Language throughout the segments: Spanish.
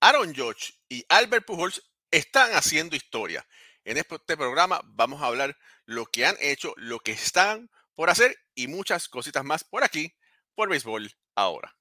Aaron George y Albert Pujols están haciendo historia. En este programa vamos a hablar lo que han hecho, lo que están por hacer y muchas cositas más por aquí, por béisbol ahora.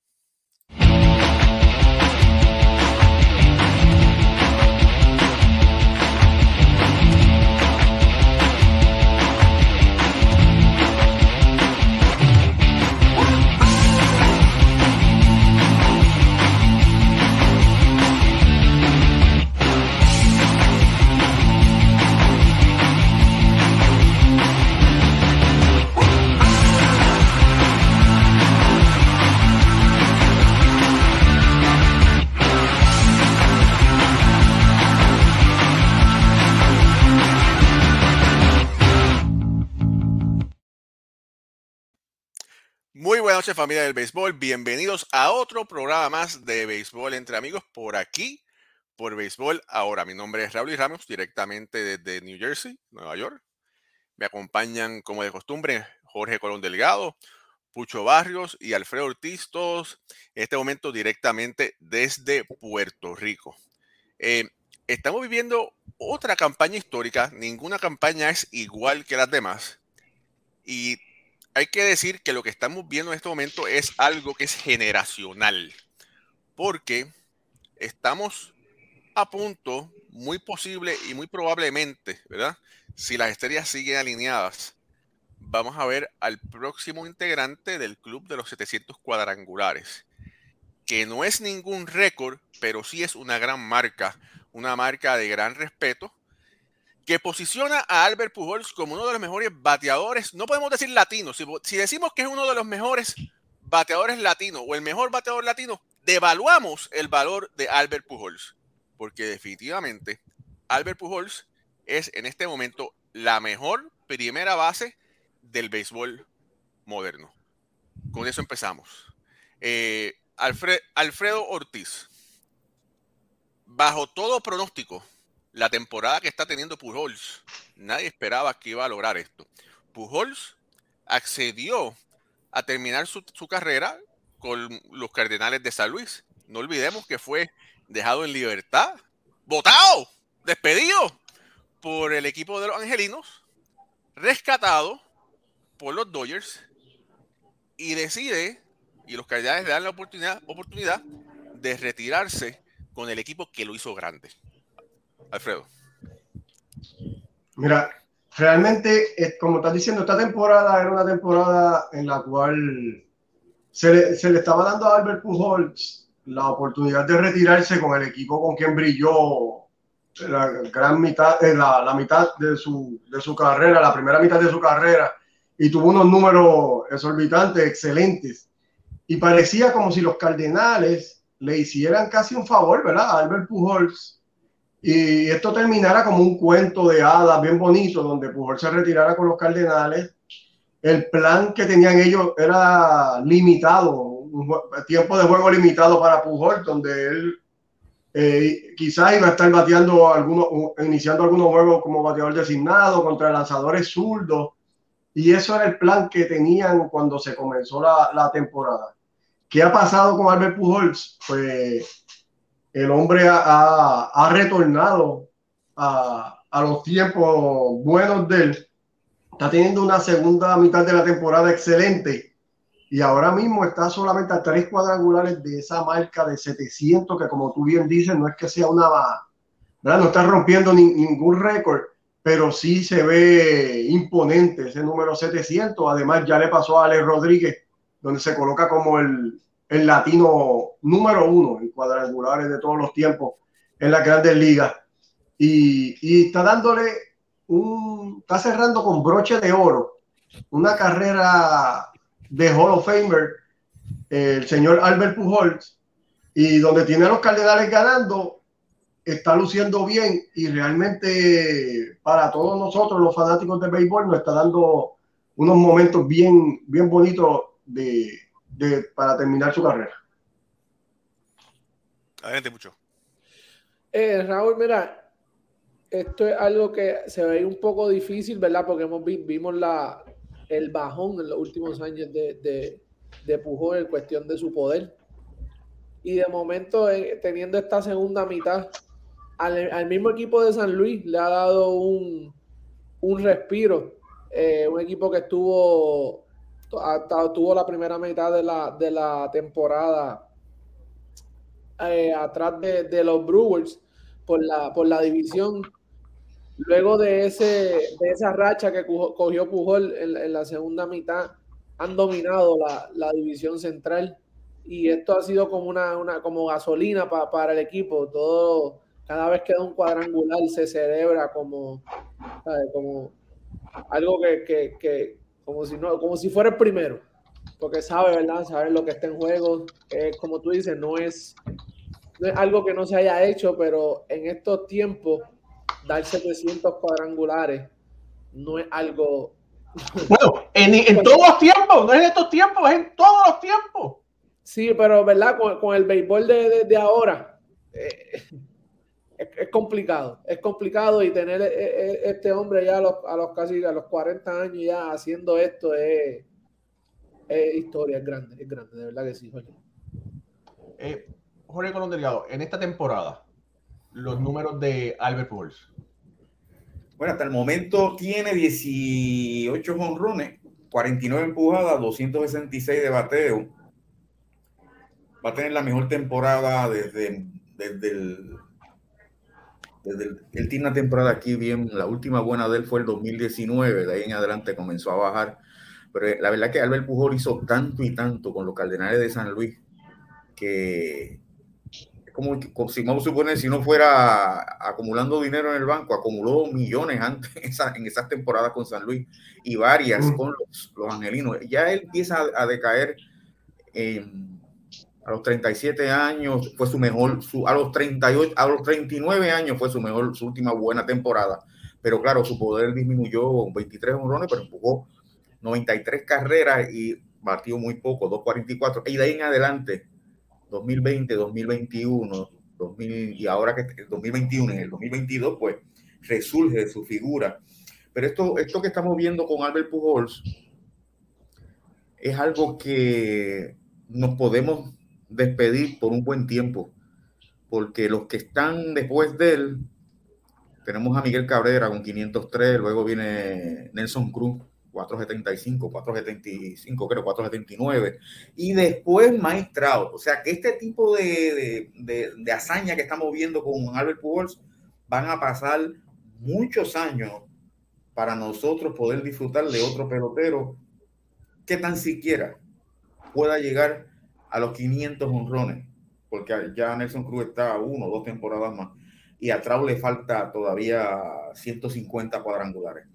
Muy buenas noches familia del béisbol, bienvenidos a otro programa más de béisbol entre amigos por aquí, por béisbol ahora. Mi nombre es Raúl Ramos, directamente desde New Jersey, Nueva York. Me acompañan como de costumbre Jorge Colón Delgado, Pucho Barrios y Alfredo Ortiz, todos en este momento directamente desde Puerto Rico. Eh, estamos viviendo otra campaña histórica, ninguna campaña es igual que las demás. Y hay que decir que lo que estamos viendo en este momento es algo que es generacional, porque estamos a punto, muy posible y muy probablemente, ¿verdad? Si las estrellas siguen alineadas, vamos a ver al próximo integrante del club de los 700 cuadrangulares, que no es ningún récord, pero sí es una gran marca, una marca de gran respeto que posiciona a Albert Pujols como uno de los mejores bateadores, no podemos decir latinos, si, decimos que es uno de los mejores bateadores latinos o el mejor bateador latino, devaluamos el valor de Albert Pujols, porque definitivamente Albert Pujols es en este momento la mejor primera base del béisbol moderno. Con eso empezamos. Eh, Alfredo Ortiz, bajo todo pronóstico, la temporada que está teniendo Pujols, nadie esperaba que iba a lograr esto. Pujols accedió a terminar su, carrera con los Cardenales de San Luis. No olvidemos que fue dejado en libertad, votado, despedido por el equipo de los Angelinos, rescatado por los Dodgers y decide, y los Cardenales le dan la oportunidad, de retirarse con el equipo que lo hizo grande. Alfredo. Mira, realmente, eh, como estás diciendo, esta temporada era una temporada en la cual se le, estaba dando a Albert Pujols la oportunidad de retirarse con el equipo con quien brilló la gran mitad, eh, la, mitad de su, de su carrera, la primera mitad de su carrera, y tuvo unos números exorbitantes, excelentes. Y parecía como si los Cardenales le hicieran casi un favor, ¿verdad? A Albert Pujols y esto terminara como un cuento de hadas bien bonito, donde Pujol se retirara con los Cardenales. El plan que tenían ellos era limitado, un tiempo de juego limitado para Pujol, donde él eh, quizás iba a estar bateando algunos, iniciando algunos juegos como bateador designado contra lanzadores zurdos. Y eso era el plan que tenían cuando se comenzó la, la temporada. ¿Qué ha pasado con Albert Pujols? Pues el hombre ha, retornado a, los tiempos buenos de él. Está teniendo una segunda mitad de la temporada excelente y ahora mismo está solamente a tres cuadrangulares de esa marca de 700 que como tú bien dices no es que sea una ¿verdad? no está rompiendo ningún récord pero sí se ve imponente ese número 700 además ya le pasó a Ale Rodríguez donde se coloca como el, el latino número uno en cuadrangulares de todos los tiempos en la grandes ligas. Y, y, está dándole un, está cerrando con broche de oro una carrera de Hall of Famer, el señor Albert Pujols, y donde tiene a los Cardenales ganando, está luciendo bien y realmente para todos nosotros, los fanáticos de béisbol, nos está dando unos momentos bien, bien bonitos de, para terminar su carrera. Adelante, mucho. Eh, Raúl, mira, esto es algo que se ve un poco difícil, ¿verdad? Porque hemos vimos la, el bajón en los últimos años de, de, de Pujol en cuestión de su poder. y de momento eh, teniendo esta segunda mitad, al, mismo equipo de San Luis le ha dado un, un respiro. Eh, un equipo que estuvo tuvo la primera mitad de la, de la temporada eh, atrás de, los Brewers por la, por la división. Luego de, ese, de esa racha que cogió Pujol en, la segunda mitad, han dominado la, división central y esto ha sido como una, una como gasolina para el equipo. Todo, cada vez que da un cuadrangular se celebra como, como algo que, como si no, como si fuera el primero, porque sabe, ¿verdad? Sabe lo que está en juego. como tú dices, no es, no es algo que no se haya hecho, pero en estos tiempos, dar 700 cuadrangulares no es algo. Bueno, en, todos los tiempos, no es en estos tiempos, es en todos los tiempos. Sí, pero ¿verdad? Con, el béisbol de, ahora, eh, es, complicado, es complicado y tener e, e, este hombre ya a los, a los, casi a los 40 años ya haciendo esto es, historia, es grande, es grande, de verdad que sí, Jorge. Eh, Jorge Colón Delgado, en esta temporada, los números de Albert Pujols. Bueno, hasta el momento tiene 18 honrones, 49 empujadas, 266 de bateo. Va a tener la mejor temporada desde, desde el él tiene una temporada aquí bien, la última buena de él fue el 2019, de ahí en adelante comenzó a bajar. Pero la verdad que Albert Pujol hizo tanto y tanto con los Cardenales de San Luis que es como, si vamos a suponer, si no fuera acumulando dinero en el banco, acumuló millones antes en, esas temporadas con San Luis y varias con los, los angelinos. Ya él empieza a, decaer. en a los 37 años fue su mejor, a los 38, a los 39 años fue su mejor, su última buena temporada. Pero claro, su poder disminuyó 23 honrones, pero empujó 93 carreras y batió muy poco, 2.44. Y de ahí en adelante, 2020, 2021, 2000, y ahora que el 2021, en el 2022, pues resurge su figura. Pero esto, esto que estamos viendo con Albert Pujols es algo que nos podemos despedir por un buen tiempo, porque los que están después de él, tenemos a Miguel Cabrera con 503, luego viene Nelson Cruz, 475, 475, creo, 479, y después Mike O sea que este tipo de, de, de, hazaña que estamos viendo con Albert Pujols van a pasar muchos años para nosotros poder disfrutar de otro pelotero que tan siquiera pueda llegar a los 500 honrones, porque ya Nelson Cruz está uno o dos temporadas más, y a Trau le falta todavía 150 cuadrangulares.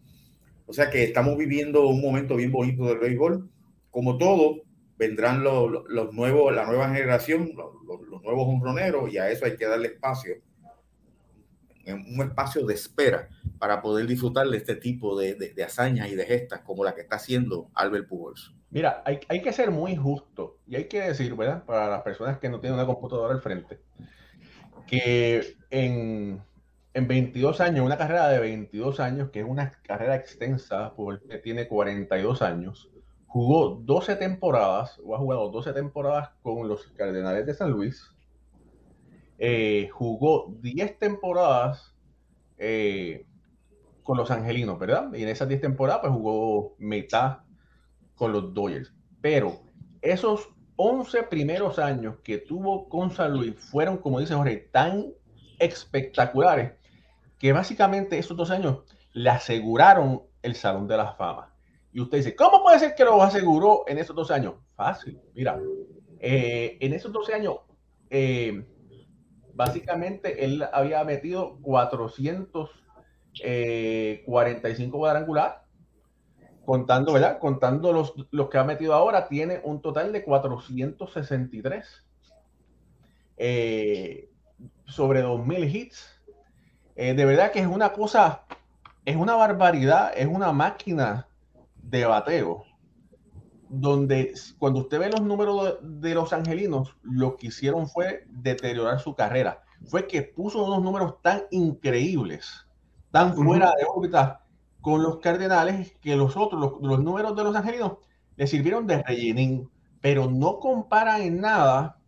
O sea que estamos viviendo un momento bien bonito del béisbol. Como todo, vendrán los, los nuevos, la nueva generación, los, nuevos honroneros, y a eso hay que darle espacio, un espacio de espera para poder disfrutar de este tipo de, de, hazañas y de gestas como la que está haciendo Albert Pujols. Mira, hay, hay, que ser muy justo y hay que decir, ¿verdad? Para las personas que no tienen una computadora al frente, que en, en 22 años, una carrera de 22 años, que es una carrera extensa porque tiene 42 años, jugó 12 temporadas, o ha jugado 12 temporadas con los Cardenales de San Luis, eh, jugó 10 temporadas eh, con los Angelinos, ¿verdad? Y en esas 10 temporadas pues jugó mitad con los Dodgers. Pero esos 11 primeros años que tuvo con San Luis fueron, como dice Jorge, tan espectaculares que básicamente esos dos años le aseguraron el Salón de la Fama. Y usted dice, ¿cómo puede ser que lo aseguró en esos dos años? Fácil, mira, eh, en esos 12 años, eh, básicamente él había metido 445 eh, cuadrangular contando, ¿verdad? Contando los, los que ha metido ahora, tiene un total de 463. Eh, sobre 2.000 hits. Eh, de verdad que es una cosa, es una barbaridad, es una máquina de bateo. Donde cuando usted ve los números de, los angelinos, lo que hicieron fue deteriorar su carrera. Fue que puso unos números tan increíbles, tan fuera de órbita, con los Cardenales que los otros, los, números de los Angelinos, le sirvieron de rellenín, pero no comparan en nada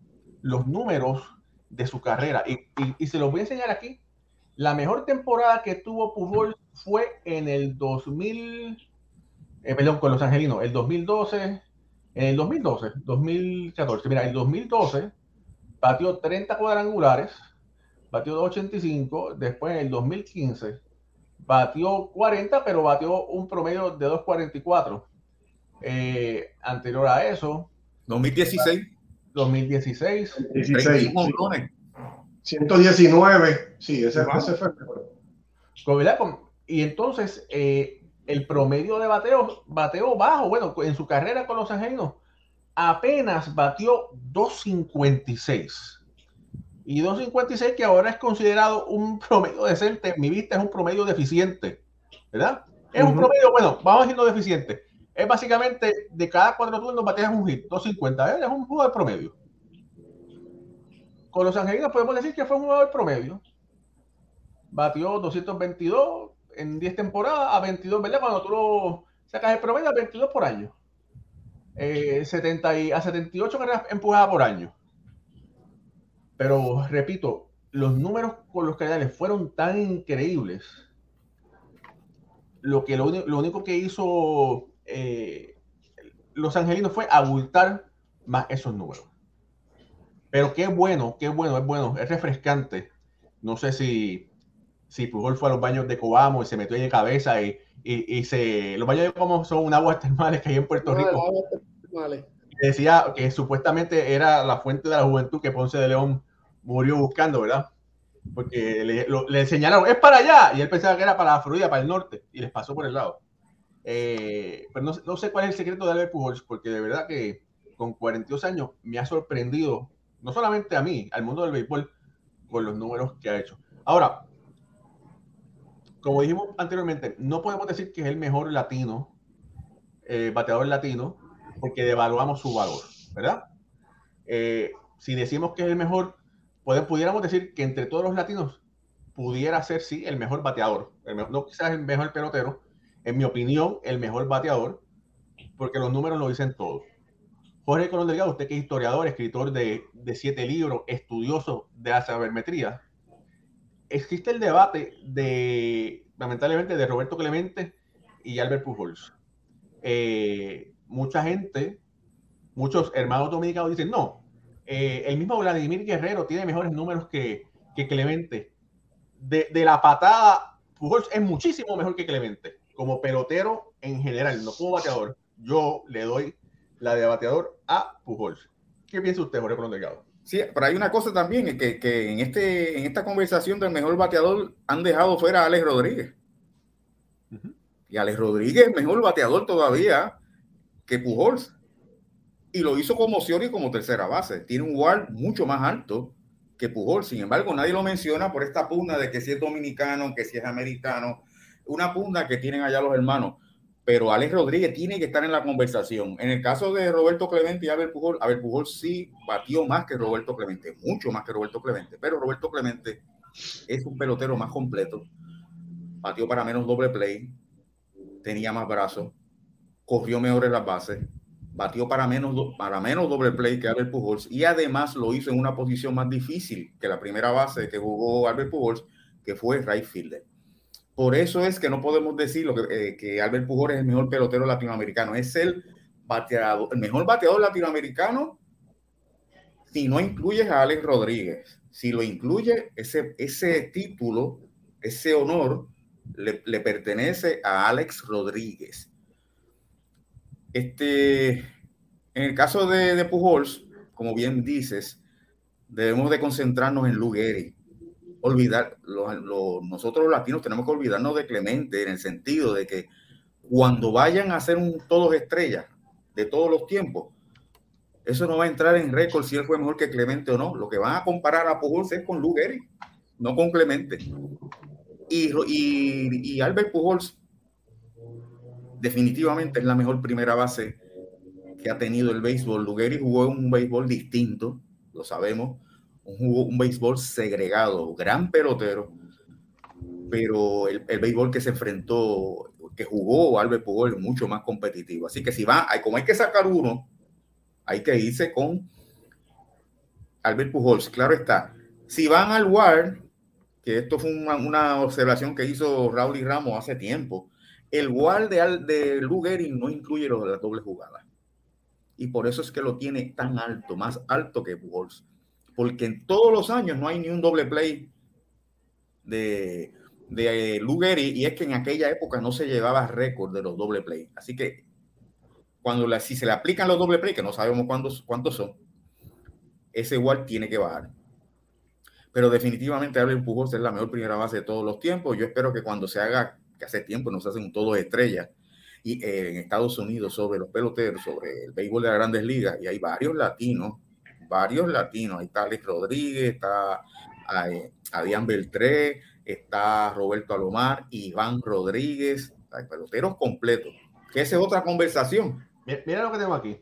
los números de su carrera. Y, y, se los voy a enseñar aquí. La mejor temporada que tuvo Pujol fue en el 2000, eh, perdón, con los angelinos, el 2012, en el 2012, 2014. Mira, el 2012 batió 30 cuadrangulares, batió 285, después en el 2015 batió 40, pero batió un promedio de 244. Eh, anterior a eso. 2016. 2016. 16, 119. Sí, ese, fue Y entonces, eh, el promedio de bateo, bateo bajo, bueno, en su carrera con los angelinos, apenas batió 256. Y 256 que ahora es considerado un promedio decente, en mi vista es un promedio deficiente, ¿verdad? Es un promedio, bueno, vamos a decirlo deficiente. Es básicamente de cada cuatro turnos bateas un hit, 250, ¿eh? es un jugador promedio. Con los angelinos podemos decir que fue un jugador promedio. Batió 222 en 10 temporadas a 22, ¿verdad? Cuando tú lo sacas el promedio a 22 por año. 70 eh, a 78 carreras empujadas por año. Pero repito, los números con los canales fueron tan increíbles. Lo, que, lo, único que hizo eh, los angelinos fue abultar más esos números. Pero qué bueno, qué bueno, es bueno, es refrescante. No sé si, si Pujol fue a los baños de Cobamo y se metió de cabeza y, y, se. Los baños de Cobamo son un aguas termales que hay en Puerto Rico. Decía que supuestamente era la fuente de la juventud que Ponce de León murió buscando, ¿verdad? Porque le, enseñaron, es para allá, y él pensaba que era para la Florida, para el norte, y les pasó por el lado. Eh, pero no, sé cuál es el secreto de Albert Pujols, porque de verdad que con 42 años me ha sorprendido, no solamente a mí, al mundo del béisbol, con los números que ha hecho. Ahora, como dijimos anteriormente, no podemos decir que es el mejor latino, eh, bateador latino, porque devaluamos su valor, ¿verdad? Eh, si decimos que es el mejor, pudiéramos decir que entre todos los latinos pudiera ser, sí, el mejor bateador. no quizás el mejor pelotero, en mi opinión, el mejor bateador, porque los números lo dicen todo. Jorge Colón Delgado, usted que es historiador, escritor de, siete libros, estudioso de la sabermetría, existe el debate de, lamentablemente, de Roberto Clemente y Albert Pujols. Eh, mucha gente, muchos hermanos dominicanos dicen, no, eh, el mismo Vladimir Guerrero tiene mejores números que, Clemente. De, la patada, Pujols es muchísimo mejor que Clemente. Como pelotero en general, no como bateador. Yo le doy la de bateador a Pujols. ¿Qué piensa usted, Jorge Colón Delgado? Sí, pero hay una cosa también, que, que en, este, en esta conversación del mejor bateador han dejado fuera a Alex Rodríguez. Y Alex Rodríguez es mejor bateador todavía que Pujols. Y lo hizo como y como tercera base. Tiene un WAR mucho más alto que Pujols. Sin embargo, nadie lo menciona por esta pugna de que si es dominicano, que si es americano. Una pugna que tienen allá los hermanos. Pero Alex Rodríguez tiene que estar en la conversación. En el caso de Roberto Clemente y Abel Pujol, Abel Pujol sí batió más que Roberto Clemente, mucho más que Roberto Clemente. Pero Roberto Clemente es un pelotero más completo. Batió para menos doble play, tenía más brazos, corrió mejor en las bases, batió para menos, para menos doble play que Albert Pujols y además lo hizo en una posición más difícil que la primera base que jugó Albert Pujols, que fue right fielder. Por eso es que no podemos decir lo que, eh, que Albert Pujols es el mejor pelotero latinoamericano. Es el bateador, el mejor bateador latinoamericano si no incluyes a Alex Rodríguez. Si lo incluye, ese, ese título, ese honor, le, le pertenece a Alex Rodríguez. Este, en el caso de, Pujols, como bien dices, debemos de concentrarnos en Lugeri. Olvidar, nosotros los latinos tenemos que olvidarnos de Clemente en el sentido de que cuando vayan a hacer un todos estrellas de todos los tiempos, eso no va a entrar en récord si él fue mejor que Clemente o no. Lo que van a comparar a Pujols es con Lugeri, no con Clemente. Y, y, y Albert Pujols definitivamente es la mejor primera base que ha tenido el béisbol. Lugeri jugó un béisbol distinto, lo sabemos, un béisbol segregado, gran pelotero, pero el, el, béisbol que se enfrentó, que jugó Albert Pujol es mucho más competitivo. Así que si va, como hay que sacar uno, hay que irse con Albert Pujols, claro está. Si van al WAR, que esto fue una, una observación que hizo Raúl y Ramos hace tiempo, el WAR de, de no incluye lo de la doble jugada. Y por eso es que lo tiene tan alto, más alto que Pujols. Porque en todos los años no hay ni un doble play de, de Lou Gehrig, y es que en aquella época no se llevaba récord de los doble play. Así que cuando la, si se le aplican los doble play, que no sabemos cuántos, cuántos son, ese igual tiene que bajar. Pero definitivamente Albert Pujols es la mejor primera base de todos los tiempos. Yo espero que cuando se haga, que hace tiempo nos hacen un todo estrella, y eh, en Estados Unidos sobre los peloteros, sobre el béisbol de las grandes ligas, y hay varios latinos, varios latinos. Ahí está Alex Rodríguez, está eh, Adrián Beltré, está Roberto Alomar, Iván Rodríguez, hay peloteros completos. Que esa es otra conversación. Mira lo que tengo aquí.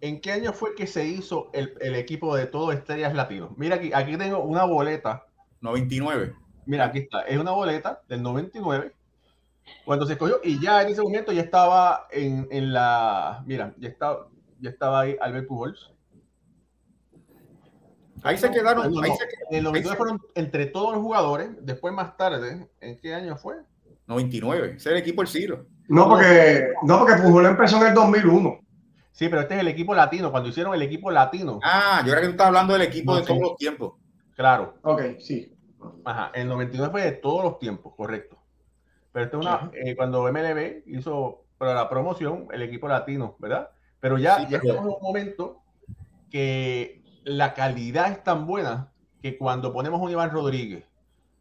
¿En qué año fue que se hizo el, el equipo de todo estrellas latinos? Mira aquí, aquí tengo una boleta. 99. Mira, aquí está. Es una boleta del 99. Cuando se escogió, y ya en ese momento ya estaba en, en la. Mira, ya estaba, ya estaba ahí Albert Pujols. Ahí se quedaron. No, no, ahí no. se, En el 99 fueron entre todos los jugadores. Después, más tarde, ¿en qué año fue? 99. Ese es el equipo del siglo. No, porque, no, porque Pujol empezó en el 2001. Sí, pero este es el equipo latino. Cuando hicieron el equipo latino, Ah, yo era que tú estás hablando del equipo No, de sí. todos los tiempos. claro. Ok, sí. Ajá, el 99 fue de todos los tiempos, correcto. Pero esto es una, eh, cuando MLB hizo para la promoción el equipo latino, ¿verdad? Pero ya, Sí, ya estamos en un momento que la calidad es tan buena que cuando ponemos a un Iván Rodríguez,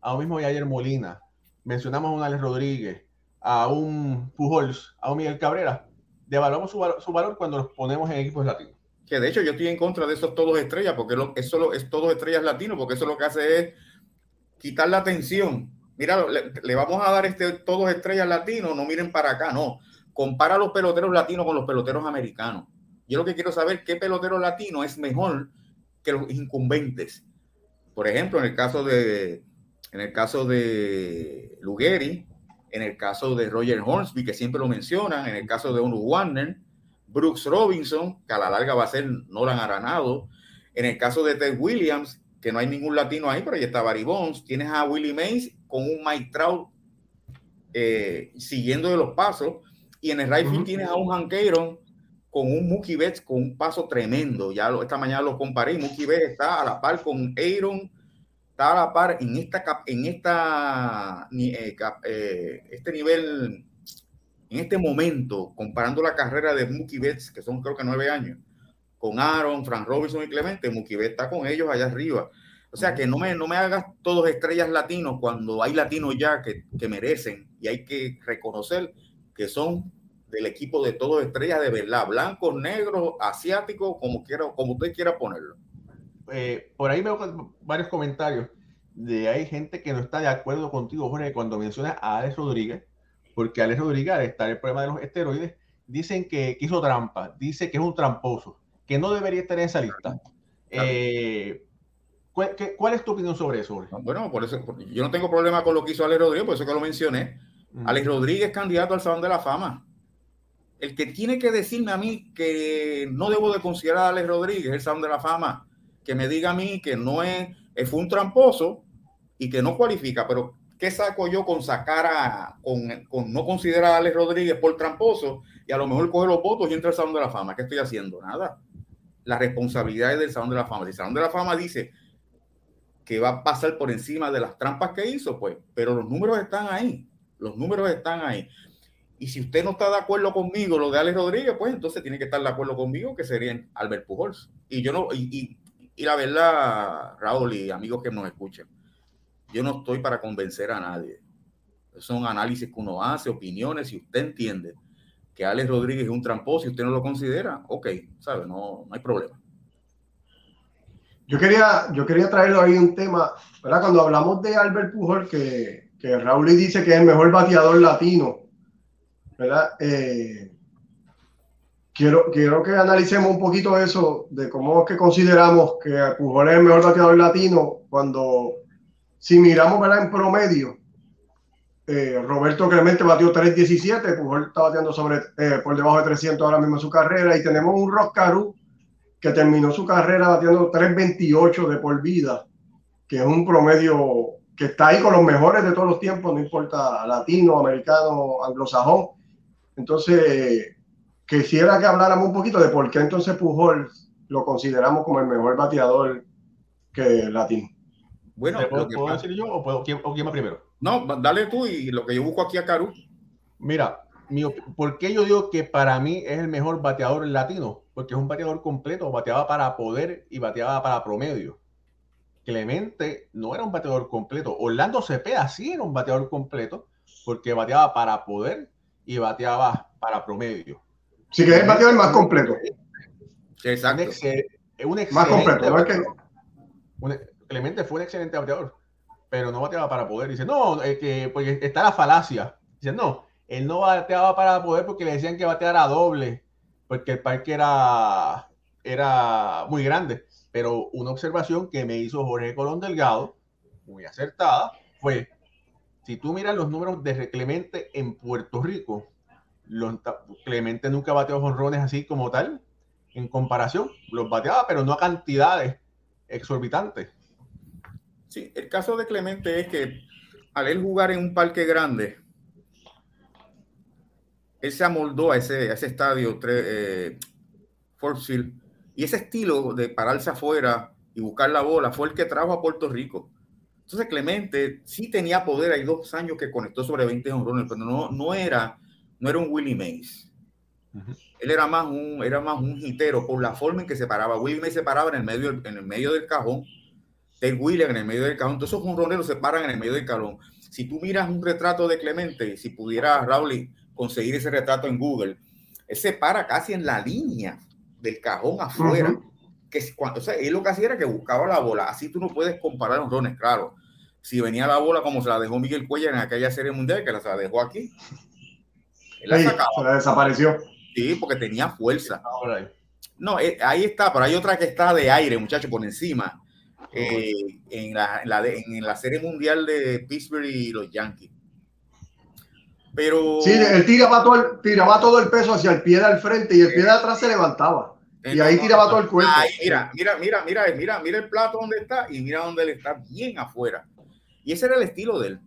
a un mismo Yayer Molina, mencionamos a un Alex Rodríguez, a un Pujols, a un Miguel Cabrera, devaluamos su, su valor cuando los ponemos en equipos latinos. Que de hecho yo estoy en contra de esos todos estrellas, porque lo, eso lo- es todos estrellas latinos, porque eso lo que hace es quitar la atención. Mira, le, vamos a dar este todos estrellas latinos, no miren para acá, no. Compara los peloteros latinos con los peloteros americanos. Yo lo que quiero saber qué pelotero latino es mejor que los incumbentes. Por ejemplo, en el caso de en el caso de Lugeri, en el caso de Roger Hornsby, que siempre lo mencionan, en el caso de Onu Warner, Brooks Robinson, que a la larga va a ser Nolan Aranado. En el caso de Ted Williams, que no hay ningún latino ahí, pero ahí está Barry Bonds. Tienes a Willie Mays con un Mike Trout eh, siguiendo de los pasos. Y en el right field Ujú. tienes a un Hank Aaron con un Mookie Betts con un paso tremendo. Ya lo- esta mañana lo comparé y Mookie Betts está a la par con Aaron, está a la par en esta en esta eh, eh, este nivel en este momento, comparando la carrera de Mookie Betts, que son creo que nueve años, con Aaron, Frank Robinson y Clemente, Mookie Betts está con ellos allá arriba. O sea, que no me, no me hagas todos estrellas latinos cuando hay latinos ya que, que merecen y hay que reconocer que son del equipo de todos estrellas de verdad, blancos, negros, asiáticos, como quiera, como usted quiera ponerlo. eh, por ahí veo varios comentarios de hay gente que no está de acuerdo contigo, Jorge, cuando mencionas a Alex Rodríguez, porque Alex Rodríguez, al estar el problema de los esteroides, dicen que, que hizo trampa, dice que es un tramposo, que no debería estar en esa lista. Eh, ¿cuál, qué- cuál es tu opinión sobre eso, Jorge? Bueno, por eso yo no tengo problema con lo que hizo Alex Rodríguez, por eso que lo mencioné. Mm. Alex Rodríguez candidato al Salón de la Fama. El que tiene que decirme a mí que no debo de considerar a Alex Rodríguez el Salón de la Fama, que me diga a mí que no es, eh, fue un tramposo y que no cualifica, pero ¿qué saco yo con sacar a, con, con no considerar a Alex Rodríguez por tramposo y a lo mejor coge los votos y entra al Salón de la Fama? ¿Qué estoy haciendo? Nada. La responsabilidad es del Salón de la Fama. Si el Salón de la Fama dice que va a pasar por encima de las trampas que hizo, pues, pero los números están ahí, los números están ahí. Y si usted no está de acuerdo conmigo, lo de Alex Rodríguez, pues entonces tiene que estar de acuerdo conmigo, que serían Albert Pujols. Y yo no, y, y, y la verdad, Raúl y amigos que nos escuchen, yo no estoy para convencer a nadie. Son análisis que uno hace, opiniones, si usted entiende que Alex Rodríguez es un tramposo y usted no lo considera, ok, sabe, no, no hay problema. Yo quería, yo quería traerlo ahí un tema, ¿verdad? Cuando hablamos de Albert Pujol, que, que Raúl dice que es el mejor bateador latino, ¿verdad? Eh, quiero, quiero que analicemos un poquito eso, de cómo es que consideramos que Pujol es el mejor bateador latino, cuando si miramos, ¿verdad? En promedio, eh, Roberto Clemente batió 3.17, Pujol está bateando sobre, eh, por debajo de 300 ahora mismo en su carrera, y tenemos un Ross Caru que terminó su carrera batiendo 3.28 de por vida, que es un promedio que está ahí con los mejores de todos los tiempos, no importa latino, americano, anglosajón. Entonces, quisiera que habláramos un poquito de por qué entonces Pujol lo consideramos como el mejor bateador que latino. Bueno, ¿puedo, ¿puedo decir yo o, puedo, quién, o quién va primero? No, dale tú y lo que yo busco aquí a Caru. Mira, mi, ¿por qué yo digo que para mí es el mejor bateador latino? Porque es un bateador completo, bateaba para poder y bateaba para promedio. Clemente no era un bateador completo. Orlando Cepeda sí era un bateador completo porque bateaba para poder y bateaba para promedio. Sí, que es el bateador más completo. Exacto. Un, ex, un más completo. ¿no? Que... Un, Clemente fue un excelente bateador, pero no bateaba para poder. Dice, no, es que porque está la falacia. Dice, no, él no bateaba para poder porque le decían que bateara doble, porque el parque era, era muy grande. Pero una observación que me hizo Jorge Colón Delgado, muy acertada, fue, si tú miras los números de Clemente en Puerto Rico, Clemente nunca bateó jonrones así como tal, en comparación, los bateaba, pero no a cantidades exorbitantes. Sí, el caso de Clemente es que al él jugar en un parque grande, él se amoldó a ese, a ese estadio, eh, Field, y ese estilo de pararse afuera y buscar la bola fue el que trajo a Puerto Rico. Entonces Clemente sí tenía poder, hay dos años que conectó sobre 20 honrones, pero no, no, era, no era un Willie Mays. Uh -huh. Él era más un, era más un hitero por la forma en que se paraba. Willie Mays se paraba en el medio, en el medio del cajón, Ted Williams en el medio del cajón. Entonces esos honroneros se paran en el medio del cajón. Si tú miras un retrato de Clemente, si pudiera Raúl conseguir ese retrato en Google, él se para casi en la línea del cajón afuera. Uh -huh. que cuando, o sea, él lo que hacía era que buscaba la bola. Así tú no puedes comparar honrones, claro. Si venía la bola como se la dejó Miguel Cuellar en aquella serie mundial, que la se la dejó aquí. Él la sí, se la desapareció. Sí, porque tenía fuerza. No, eh, ahí está, pero hay otra que está de aire, muchachos, por encima. Eh, en, la, en, la de, en, la, serie mundial de Pittsburgh y los Yankees. Pero. Sí, él tiraba todo, el, tiraba todo el peso hacia el pie del frente y el pie de atrás se levantaba. Y ahí tiraba todo el cuerpo. Ahí, mira, mira, mira, mira, mira, mira el plato donde está y mira donde él está, bien afuera. Y ese era el estilo de él.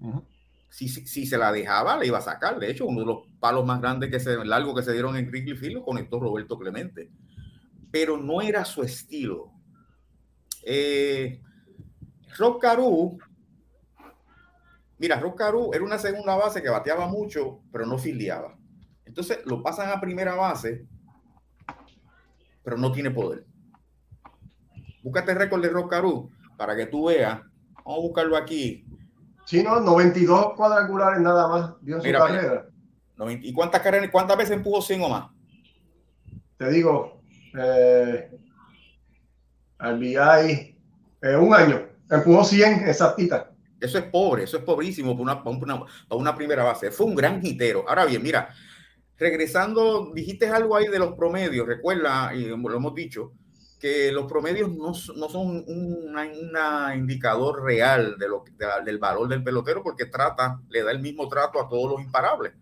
Uh -huh. si, si, si, se la dejaba, le iba a sacar. De hecho, uno de los palos más grandes que se, largo que se dieron en Wrigley Field lo conectó Roberto Clemente. Pero no era su estilo. Eh, Rock Caru, mira, Rock Caru era una segunda base que bateaba mucho, pero no filiaba. Entonces lo pasan a primera base, pero no tiene poder. Búscate el récord de Rock Caru para que tú veas. Vamos a buscarlo aquí. Sí, no, 92 cuadrangulares nada más dio su mira, carrera. ¿Y cuántas, carreras, cuántas veces empujó 100 o más? Te digo, eh, RBI, eh, un año, empujó 100 exactita. Eso es pobre, eso es pobrísimo para una, para una, para una primera base. Fue un gran hitero. Ahora bien, mira, regresando, dijiste algo ahí de los promedios, recuerda, y lo hemos dicho, que los promedios no, no son un indicador real de lo, de, del valor del pelotero porque trata, le da el mismo trato a todos los imparables.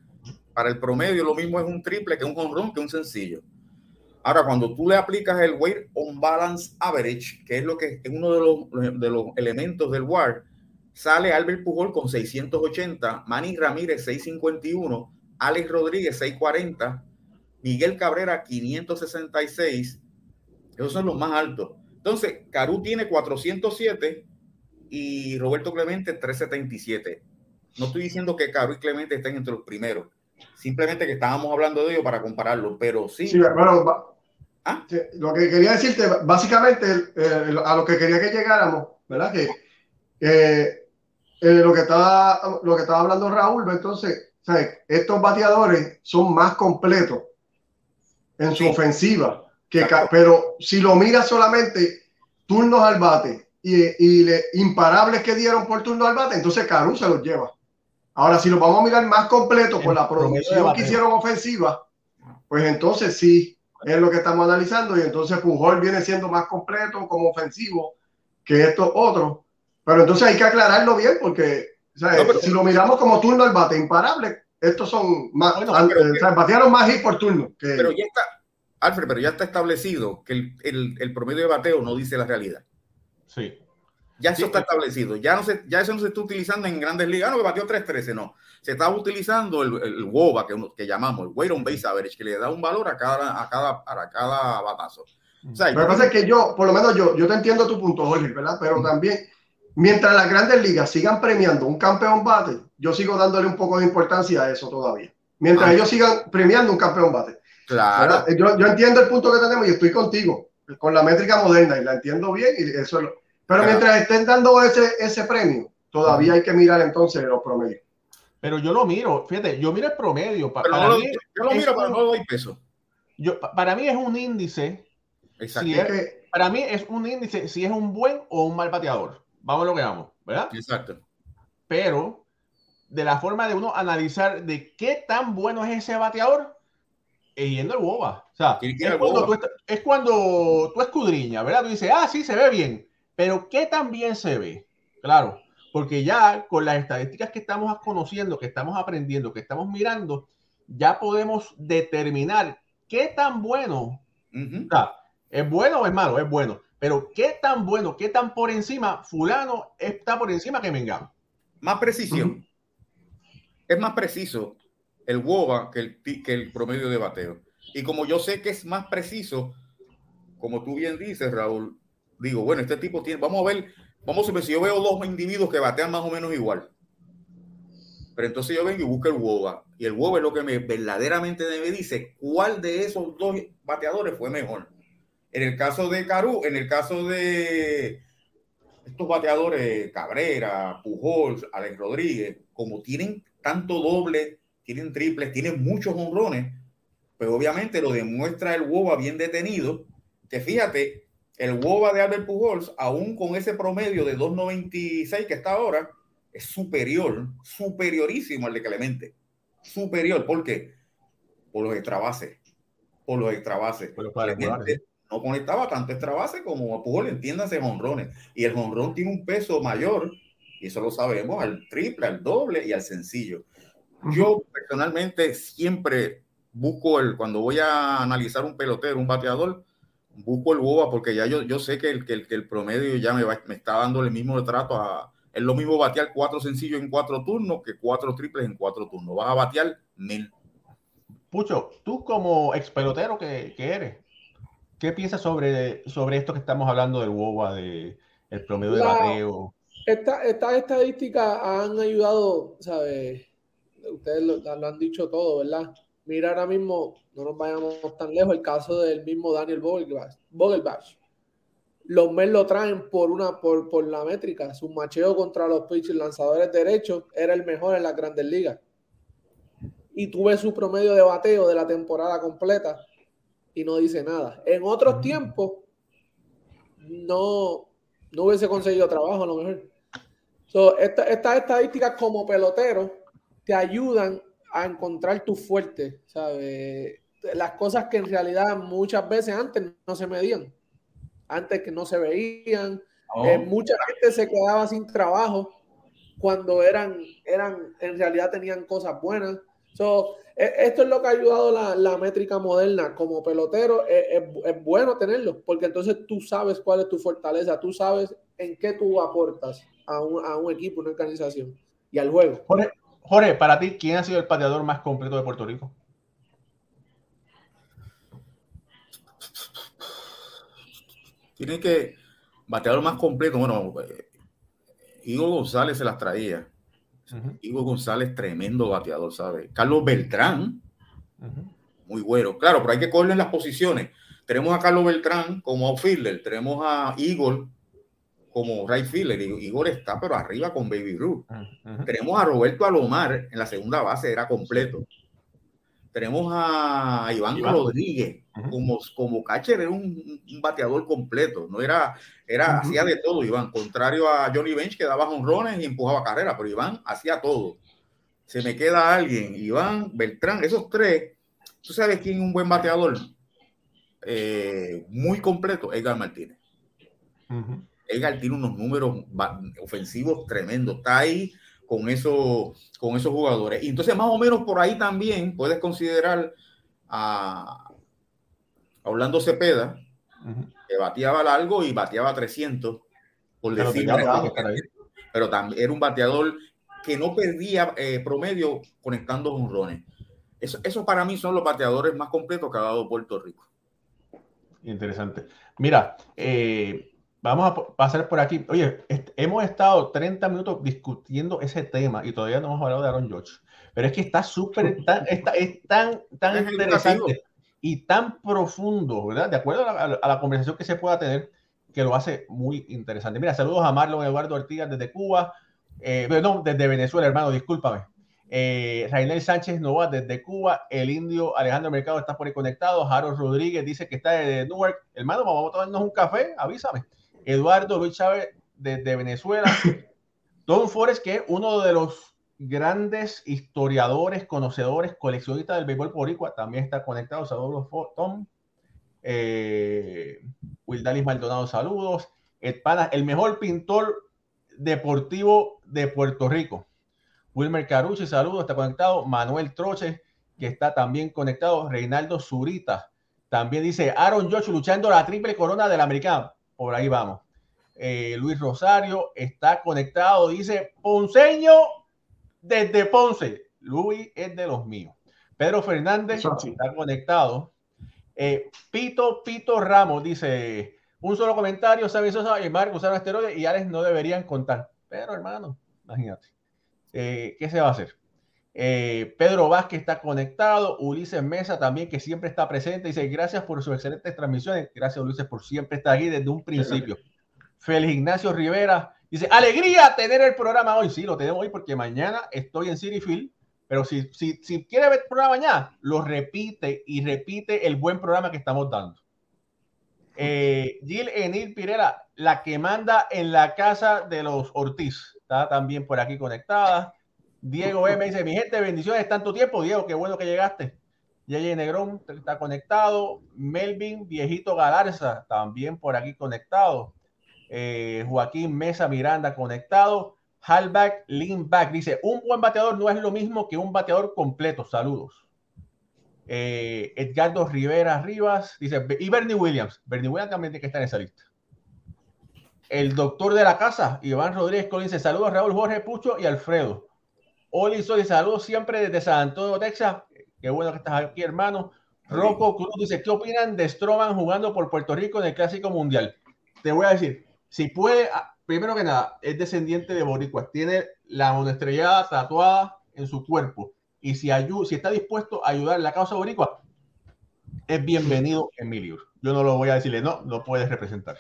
Para el promedio lo mismo es un triple que un honrón que un sencillo. Ahora, cuando tú le aplicas el weight on balance average, que es lo que es uno de los, de los elementos del WAR, sale Albert Pujol con 680, Manny Ramírez 651, Alex Rodríguez 640, Miguel Cabrera 566. Esos son los más altos. Entonces, Caru tiene 407 y Roberto Clemente 377. No estoy diciendo que Caru y Clemente estén entre los primeros. Simplemente que estábamos hablando de ello para compararlo, pero sí. Sí, bueno, ¿Ah? lo que quería decirte, básicamente, eh, a lo que quería que llegáramos, ¿verdad? Que eh, eh, lo, que estaba, lo que estaba hablando Raúl, entonces, ¿sabes? estos bateadores son más completos en su sí. ofensiva, que, pero si lo miras solamente turnos al bate y, y le, imparables que dieron por turno al bate, entonces Caru se los lleva. Ahora, si lo vamos a mirar más completo por la producción que hicieron ofensiva, pues entonces sí, es lo que estamos analizando y entonces Pujol viene siendo más completo como ofensivo que estos otros. Pero entonces hay que aclararlo bien porque ¿sabes? No, pero, si lo miramos como turno al bate imparable, estos son más, bueno, pero, o sea, batearon más hit por turno. Que... Pero ya está, Alfred, pero ya está establecido que el, el, el promedio de bateo no dice la realidad. Sí. Ya eso Sí, está sí. establecido. Ya, no se, ya eso no se está utilizando en grandes ligas. Ah, No, que batió 3-13, no. Se está utilizando el, el WOBA, que, que llamamos, el Weight on Base Average, que le da un valor a cada, a cada, a cada batazo. O sea, Lo que pasa es que yo, por lo menos yo, yo te entiendo tu punto, Jorge, ¿verdad? Pero también, mientras las grandes ligas sigan premiando un campeón bate, yo sigo dándole un poco de importancia a eso todavía. Mientras Ah. ellos sigan premiando un campeón bate. claro. Yo, yo entiendo el punto que tenemos y estoy contigo, con la métrica moderna, y la entiendo bien, y eso es lo- Pero Claro. mientras estén dando ese, ese premio, todavía hay que mirar entonces los promedios. Pero yo lo miro, fíjate, yo miro el promedio. pa- Pero para, no lo- mí, yo lo es miro, pero un- no doy peso. yo- pa- para mí es un índice, Exacto. Sí, Es que, para mí es un índice si es un buen o un mal bateador. Vamos a lo que vamos, ¿verdad? Exacto. Pero de la forma de uno analizar de qué tan bueno es ese bateador, es yendo el boba. O sea, es al cuando, boba. tú es cuando tú escudriñas, ¿verdad? Tú dices, ah, sí, se ve bien, pero ¿qué tan bien se ve? Claro, porque ya con las estadísticas que estamos conociendo, que estamos aprendiendo, que estamos mirando, ya podemos determinar qué tan bueno o sea, ¿es bueno o es malo? Es bueno. Pero ¿qué tan bueno, qué tan por encima? Fulano está por encima que Mengano. Más precisión. Es más preciso el WOBA que el, que el promedio de bateo. Y como yo sé que es más preciso, como tú bien dices, Raúl, digo, bueno, este tipo tiene, vamos a ver, vamos a ver si yo veo dos individuos que batean más o menos igual. Pero entonces yo vengo y busco el WOBA. Y el WOBA es lo que me verdaderamente me dice cuál de esos dos bateadores fue mejor. En el caso de Caru, en el caso de estos bateadores, Cabrera, Pujols, Alex Rodríguez, como tienen tanto doble, tienen triples, tienen muchos honrones, pues obviamente lo demuestra el WOBA bien detenido, que fíjate, el WOBA de Albert Pujols, aún con ese promedio de 2.96 que está ahora, es superior, superiorísimo al de Clemente. Superior, ¿por qué? Por los extrabases. Por los extrabases. Por los Clemente no conectaba tanto extra base como a Pujol, entiéndase honrones. Y el honrón tiene un peso mayor, y eso lo sabemos, al triple, al doble y al sencillo. Yo personalmente siempre busco el, cuando voy a analizar un pelotero, un bateador, busco el boba porque ya yo, yo sé que el, que el, que el promedio ya me, va, me está dando el mismo trato a, es lo mismo batear cuatro sencillos en cuatro turnos que cuatro triples en cuatro turnos. Vas a batear mil. Pucho, tú como ex pelotero que, que eres, ¿qué piensas sobre, sobre esto que estamos hablando del WOBA, de el promedio de bateo? Esta- Estas estadísticas han ayudado, ¿sabes? Ustedes lo, lo han dicho todo, ¿verdad? Mira ahora mismo, no nos vayamos tan lejos, el caso del mismo Daniel Vogelbach. Vogelbach. Los Mets lo traen por una por, por la métrica. Su macheo contra los pitchers lanzadores derechos era el mejor en las grandes ligas. Y tú ves su promedio de bateo de la temporada completa y no dice nada. En otros tiempos, no, no hubiese conseguido trabajo a lo mejor. So, esta- estas estadísticas como pelotero te ayudan a encontrar tu fuerte, ¿sabes? Las cosas que en realidad muchas veces antes no se medían, antes que no se veían. Eh, mucha gente se quedaba sin trabajo cuando eran, eran, en realidad tenían cosas buenas. So, e- esto es lo que ha ayudado la, la métrica moderna. Como pelotero, es, es- es bueno tenerlo, porque entonces tú sabes cuál es tu fortaleza, tú sabes en qué tú aportas a un, a un equipo, una organización y al juego. Jorge, Jorge, para ti, ¿quién ha sido el pateador más completo de Puerto Rico? Tiene que bateador más completo. Bueno, eh, Igor González se las traía. Ujú, Igor González, tremendo bateador, ¿sabes? Carlos Beltrán, muy bueno. Claro, pero hay que cogerle en las posiciones. Tenemos a Carlos Beltrán como outfielder, tenemos a Igor como right fielder. Igor está, pero arriba con Baby Ruth. Tenemos a Roberto Alomar en la segunda base, era completo. Tenemos a Iván, Iván. Rodríguez como, como catcher, era un, un bateador completo. No era, era, hacía de todo, Iván. Contrario a Johnny Bench, que daba honrones y empujaba carrera, pero Iván hacía todo. Se me queda alguien, Iván, Beltrán, esos tres. ¿Tú sabes quién es un buen bateador? Eh, muy completo, Edgar Martínez. Edgar tiene unos números ofensivos tremendos. Está ahí con, eso, con esos jugadores. Y entonces, más o menos por ahí también puedes considerar a a Orlando Cepeda, que bateaba largo y bateaba 300, por decir, pero también era un bateador que no perdía eh, promedio conectando jonrones. Eso, eso para mí son los bateadores más completos que ha dado Puerto Rico. Interesante. Mira, eh, vamos a pasar por aquí. Oye, hemos estado 30 minutos discutiendo ese tema y todavía no hemos hablado de Aaron George. Pero es que está súper, está, es tan, tan interesante y tan profundo, ¿verdad? De acuerdo a la, a la, conversación que se pueda tener, que lo hace muy interesante. Mira, saludos a Marlon Eduardo Ortiz desde Cuba, eh, no, desde Venezuela, hermano, discúlpame. Eh, Rainel Sánchez Nova desde Cuba, el indio Alejandro Mercado está por ahí conectado, Harold Rodríguez dice que está de Newark, hermano, vamos a tomarnos un café, avísame. Eduardo Luis Chávez desde Venezuela, Don Forest, que es uno de los grandes historiadores, conocedores, coleccionistas del béisbol boricua, también está conectado, saludos Tom. Eh, Wildalis Maldonado, saludos. El, el mejor pintor deportivo de Puerto Rico. Wilmer Carucci, saludos, está conectado. Manuel Troche, que está también conectado. Reinaldo Zurita, también dice Aaron Josh luchando la triple corona del americano. Por ahí vamos. Eh, Luis Rosario está conectado, dice Ponceño desde Ponce. Luis es de los míos. Pedro Fernández está conectado. Eh, Pito Pito Ramos dice un solo comentario, Sabi Sosa y Marco usaron asteroides y Alex no deberían contar. Pero hermano, imagínate. Eh, ¿Qué se va a hacer? Eh, Pedro Vázquez está conectado, Ulises Mesa también, que siempre está presente, dice gracias por sus excelentes transmisiones, gracias Ulises por siempre estar aquí desde un principio. Félix Ignacio Rivera dice, alegría tener el programa hoy, sí, lo tenemos hoy porque mañana estoy en City Field, pero si, si, si quiere ver el programa mañana, lo repite y repite el buen programa que estamos dando. Eh, Gil Enil Pirela, la que manda en la casa de los Ortiz, está también por aquí conectada. Diego M dice, mi gente, bendiciones, tanto tiempo. Diego, qué bueno que llegaste. Yeye Negrón está conectado. Melvin Viejito Galarza, también por aquí conectado. Eh, Joaquín Mesa Miranda conectado. Halback, Back dice, un buen bateador no es lo mismo que un bateador completo. Saludos. Eh, Edgardo Rivera Rivas dice, y Bernie Williams. Bernie Williams también tiene que estar en esa lista. El doctor de la casa, Iván Rodríguez Colín, dice, saludos Raúl Jorge Pucho y Alfredo. Oli Soy, saludos siempre desde San Antonio, Texas. Qué bueno que estás aquí, hermano. Rocco Cruz dice, ¿qué opinan de Stroman jugando por Puerto Rico en el Clásico Mundial? Te voy a decir, si puede, ah, primero que nada, es descendiente de boricuas, tiene la monoestrellada tatuada en su cuerpo y si, si está dispuesto a ayudar en la causa boricua, es bienvenido en mi libro. Yo no lo voy a decirle, no, no puedes representar.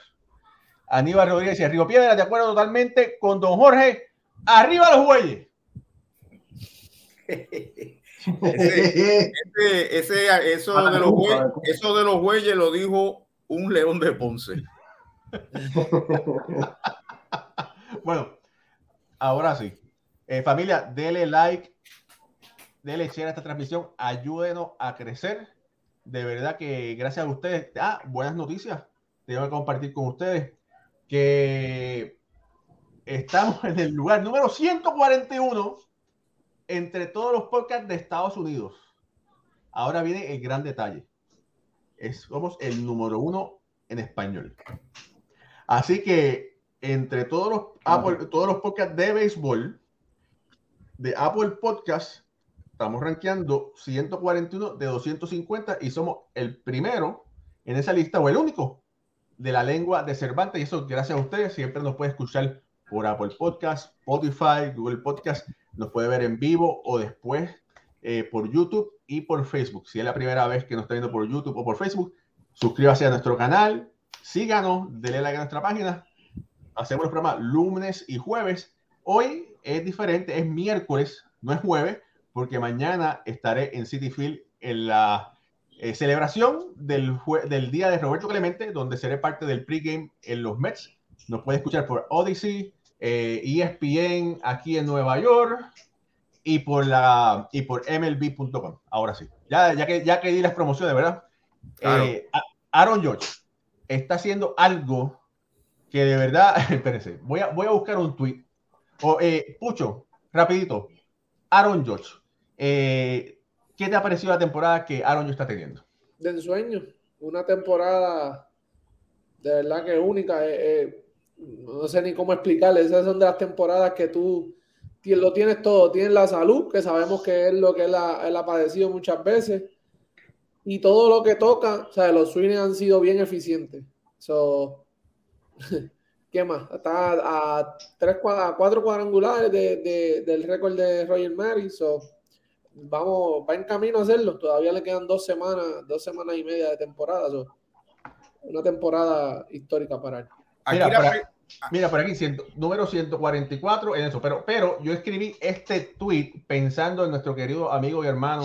Aníbal Rodríguez y Arriba Piedra, de acuerdo totalmente con don Jorge. ¡Arriba los bueyes! ese, ese, eso, de los bueyes, eso de los bueyes lo dijo un león de Ponce. bueno, ahora sí. Eh, familia, dele like, denle share a esta transmisión, ayúdenos a crecer. De verdad que gracias a ustedes. Ah, buenas noticias. Tengo que compartir con ustedes que estamos en el lugar número 141 entre todos los podcasts de Estados Unidos. Ahora viene el gran detalle. somos el número uno en español. Así que entre todos los, Apple, todos los podcasts de béisbol, de Apple Podcasts, estamos rankeando 141 de 250 y somos el primero en esa lista o el único de la lengua de Cervantes. Y eso gracias a ustedes. Siempre nos puede escuchar por Apple Podcast, Spotify, Google Podcast. Nos puede ver en vivo o después eh, por YouTube y por Facebook. Si es la primera vez que nos está viendo por YouTube o por Facebook, suscríbase a nuestro canal, síganos, denle like a nuestra página. Hacemos los programas lunes y jueves. Hoy es diferente, es miércoles, no es jueves porque mañana estaré en City Field en la eh, celebración del, del día de Roberto Clemente, donde seré parte del pregame en los Mets. Nos puede escuchar por Odyssey, eh, ESPN aquí en Nueva York y por la y por MLB.com. Ahora sí, ya, ya, que, ya que di las promociones, ¿verdad? Eh, Aaron George está haciendo algo que de verdad, espérense, voy a, voy a buscar un tweet. O, Pucho, rapidito, Aaron George. Eh, ¿Qué te ha parecido la temporada que Aaron está teniendo? Del sueño. una temporada de verdad que única. Eh, eh, no sé ni cómo explicarle. Esas son de las temporadas que tú lo tienes todo. Tienes la salud, que sabemos que es lo que él ha, padecido muchas veces. Y todo lo que toca, o sea, los swings han sido bien eficientes. So, ¿Qué más? Está a, tres, a cuatro cuadrangulares del récord de Roger Mary. So, vamos, va en camino a hacerlo. Todavía le quedan dos semanas, dos semanas y media de temporada. una temporada histórica para él. Mira, por, aquí, número 144 en eso. Pero, pero yo escribí este tweet pensando en nuestro querido amigo y hermano,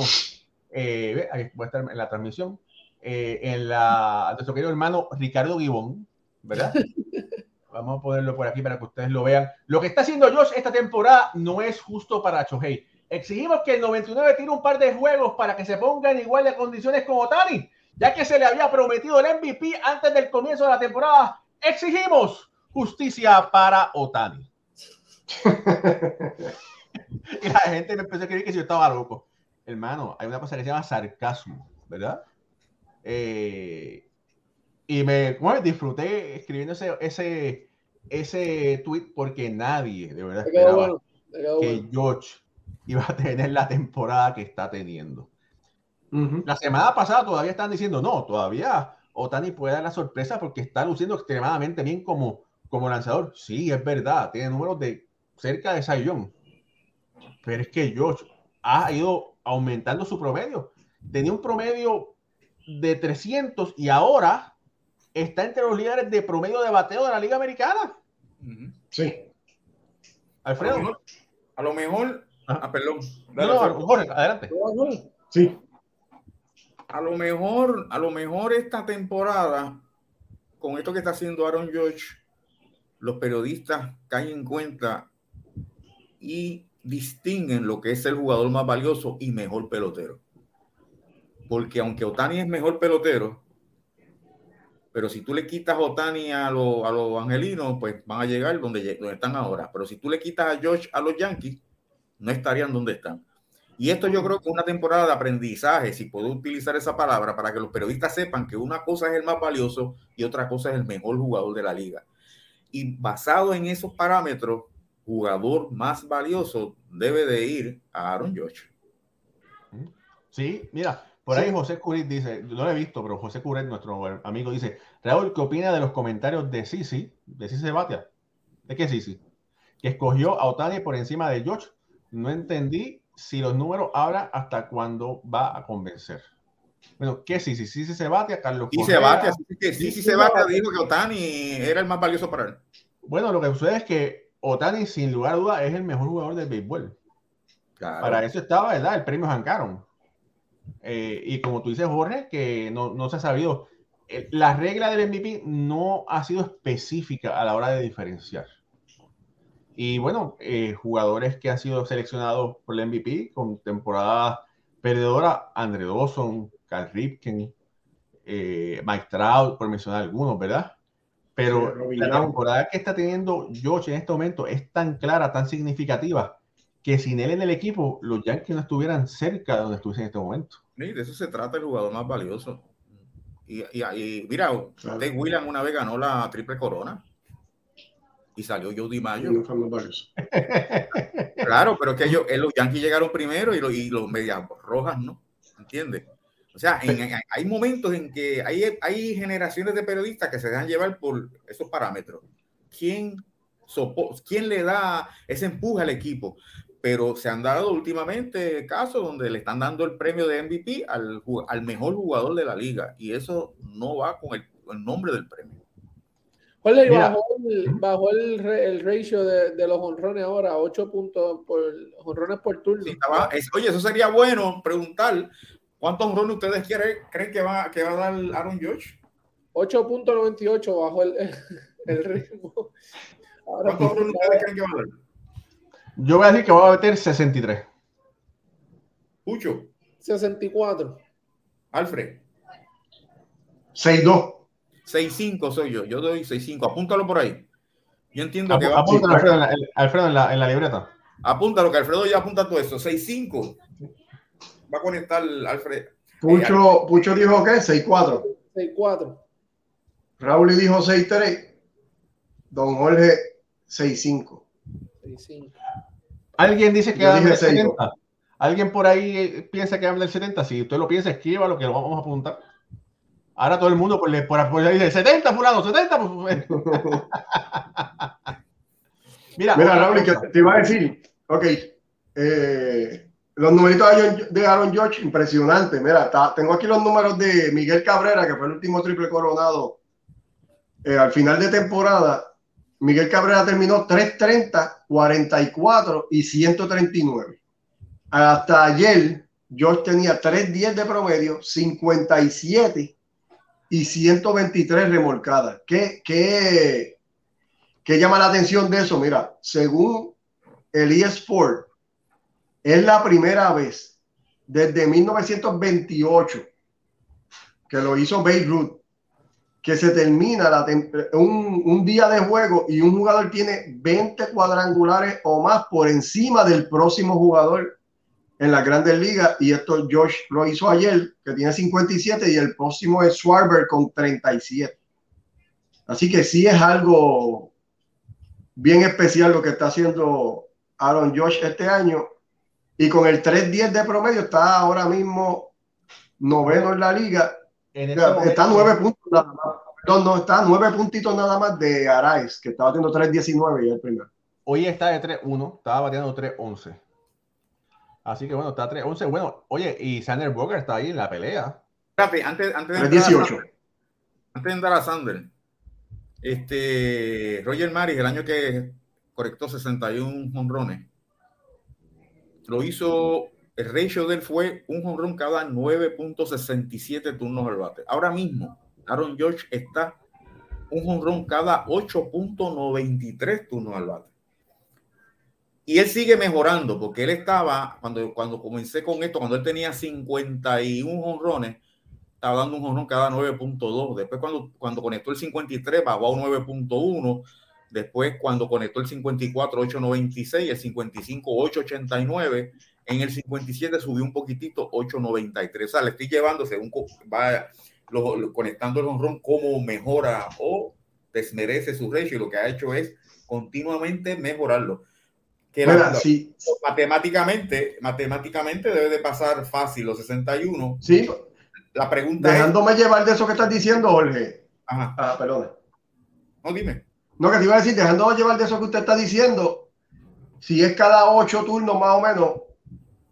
eh, ahí a estar en la transmisión, eh, en la, nuestro querido hermano Ricardo Gibón, ¿verdad? Vamos a ponerlo por aquí para que ustedes lo vean. Lo que está haciendo Josh esta temporada no es justo para Chohei. Exigimos que el 99 tire un par de juegos para que se ponga en igual de condiciones con Otani, ya que se le había prometido el MVP antes del comienzo de la temporada. Exigimos justicia para Otani. y la gente me empezó a creer que yo estaba loco. Hermano, hay una cosa que se llama sarcasmo, ¿verdad? Eh, y me disfruté escribiendo ese, ese, ese tweet porque nadie de verdad esperaba que George iba a tener la temporada que está teniendo. La semana pasada todavía están diciendo, no, todavía Otani puede dar la sorpresa porque está luciendo extremadamente bien como, como lanzador. Sí, es verdad, tiene números de cerca de Sayón. Pero es que George ha ido aumentando su promedio. Tenía un promedio de 300 y ahora está entre los líderes de promedio de bateo de la Liga Americana. Sí. Alfredo. A lo mejor. Ah, ah perdón. no, no, Jorge, adelante. Sí. A lo mejor, a lo mejor esta temporada, con esto que está haciendo Aaron George, los periodistas caen en cuenta y distinguen lo que es el jugador más valioso y mejor pelotero. Porque aunque Otani es mejor pelotero, pero si tú le quitas a Otani a, los angelinos, pues van a llegar donde, donde están ahora. Pero si tú le quitas a Josh a los Yankees, no estarían donde están. Y esto yo creo que una temporada de aprendizaje, si puedo utilizar esa palabra, para que los periodistas sepan que una cosa es el más valioso y otra cosa es el mejor jugador de la liga. Y basado en esos parámetros, jugador más valioso debe de ir a Aaron Josh. Sí, mira, por ahí José Curit dice, no lo he visto, pero José Curet, nuestro amigo, dice, Raúl, ¿qué opina de los comentarios de Sisi, de Sisi Batia? ¿De qué Sisi? Que escogió a Otani por encima de George. No entendí si los números hablan hasta cuándo va a convencer. Bueno, ¿qué Sisi? Sisi se bate a Carlos Sisi se bate, Sisi se bate, dijo que Otani era el más valioso para él. Bueno, lo que sucede es que Otani, sin lugar a duda, es el mejor jugador del béisbol. Para eso estaba, ¿verdad? El premio Hancaron. Eh, y como tú dices, Jorge, que no, se ha sabido, eh, la regla del MVP no ha sido específica a la hora de diferenciar. Y bueno, eh, jugadores que han sido seleccionados por el MVP con temporada perdedora, Andre Dawson, Carl Ripken, Mike Trout, por mencionar algunos, ¿verdad? Pero la temporada que está teniendo George en este momento es tan clara, tan significativa, que sin él en el equipo, los Yankees no estuvieran cerca de donde estuviesen en este momento. Sí, de eso se trata el jugador más valioso. Y, y, mira, Ted William una vez ganó la triple corona y salió Jody Mayo. claro, pero es que ellos, los Yankees llegaron primero y los, y los Medias Rojas no, ¿entiendes? O sea, hay momentos en que hay, hay generaciones de periodistas que se dejan llevar por esos parámetros. ¿Quién, ¿Quién le da ese empuje al equipo? pero se han dado últimamente casos donde le están dando el premio de MVP al, al mejor jugador de la liga y eso no va con el, nombre del premio. ¿Cuál es bajó, el, el, ratio de, de, los honrones ahora, 8 puntos por honrones por turno. oye, eso sería bueno preguntar cuántos honrones ustedes quieren, creen que va, que va a dar Aaron George. 8.98 bajo el, el, ritmo. ¿Cuántos honrones ustedes creen que va a dar? Yo voy a decir que va a meter 63. Pucho. 64. Alfred. 6-2. 6-5 soy yo. Yo doy 6-5. Apúntalo por ahí. Yo entiendo que va Apúntalo, Alfredo, en la, Alfredo en, la, en la libreta. Apúntalo, que Alfredo ya apunta todo eso. 6-5. Va a conectar Alfred. Pucho, Pucho dijo que 6-4. 6-4. Raúl dijo 6-3. Don Jorge 6-5. 6-5. Alguien dice que habla dije del seis, 70. Alguien por ahí eh, piensa que habla del 70. Si usted lo piensa, escriba lo que lo vamos a apuntar. Ahora todo el mundo por, le- por, por ahí dice 70, fulano, 70. pues, Mira, Mira, Raúl, que te iba a decir, ok, eh, los numeritos de Aaron, George, impresionante. Mira, tengo aquí los números de Miguel Cabrera, que fue el último triple coronado eh, al final de temporada. Miguel Cabrera terminó 330, 44 y 139. Hasta ayer, George tenía 310 de promedio, 57 y 123 remolcadas. ¿Qué, qué, qué llama la atención de eso? Mira, según el eSport, es la primera vez desde 1928 que lo hizo Babe Ruth, que se termina un día de juego y un jugador tiene 20 cuadrangulares o más por encima del próximo jugador en las grandes ligas. Y esto Josh lo hizo ayer, que tiene 57, y el próximo es Schwarber con 37. Así que sí es algo bien especial lo que está haciendo Aaron Josh este año. Y con el 3-10 de promedio está ahora mismo noveno en la liga. En este Está momento- nueve puntos nada más. Perdón, no, está nueve puntitos nada más de Araiz, que estaba haciendo 3-19 y el primero. Hoy está de 3-1, estaba bateando 3-11. Así que bueno, está 3-11. Bueno, oye, y Sander Boger está ahí en la pelea. Espérate, antes, antes, de entrar a 3-18. Sander, antes de entrar a Sander, este, Roger Maris, el año que correctó 61 honrones, lo hizo, el ratio de él fue un honrón cada 9.67 turnos al bate. Ahora mismo, Aaron George está un honrón cada 8.93 turnos al bate. Y él sigue mejorando, porque él estaba, cuando, cuando comencé con esto, cuando él tenía 51 honrones, estaba dando un honrón cada 9.2. Después, cuando, cuando conectó el 53, bajó a un 9.1. Después, cuando conectó el 54, 8.96. El 55, 8.89. En el 57 subió un poquitito, 8.93. O sea, le estoy llevando, según va lo- lo- conectando el honrón, cómo mejora o desmerece su ratio. Y lo que ha hecho es continuamente mejorarlo. Que la- Mira, la- sí, matemáticamente, matemáticamente debe de pasar fácil los 61. sí, La pregunta es, dejándome llevar de eso que estás diciendo, Jorge. ajá, Ah, perdón. no dime. No, que te iba a decir, dejándome llevar de eso que usted está diciendo, si es cada ocho turnos más o menos,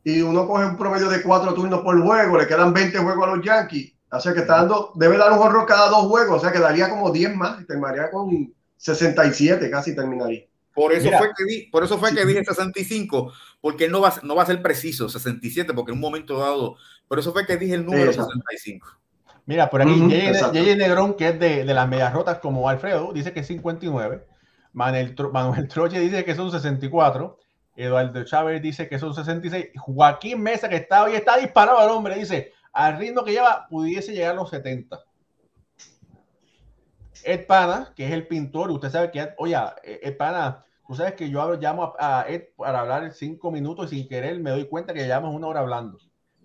y uno coge un promedio de cuatro turnos por juego, le quedan 20 juegos a los Yankees, o sea que está dando, debe dar un horror cada dos juegos, o sea que daría como 10 más, y terminaría con 67, casi terminaría. Por eso Mira. fue que di, por eso fue que dije 65, porque él no va, a- no va a ser preciso 67, porque en un momento dado, por eso fue que dije el número Exacto. 65. Mira, por aquí, exacto. J.J. Negrón, que es de, de las medias rotas como Alfredo, dice que es 59. Manuel, Manuel Troche dice que son 64. Eduardo Chávez dice que son 66. Joaquín Mesa, que está hoy está disparado el hombre, dice, al ritmo que lleva, pudiese llegar a los 70. Ed Pana, que es el pintor, usted sabe que, oye, Ed Pana, tú sabes que yo hablo- llamo a, a Ed para hablar cinco minutos y sin querer me doy cuenta que llevamos una hora hablando.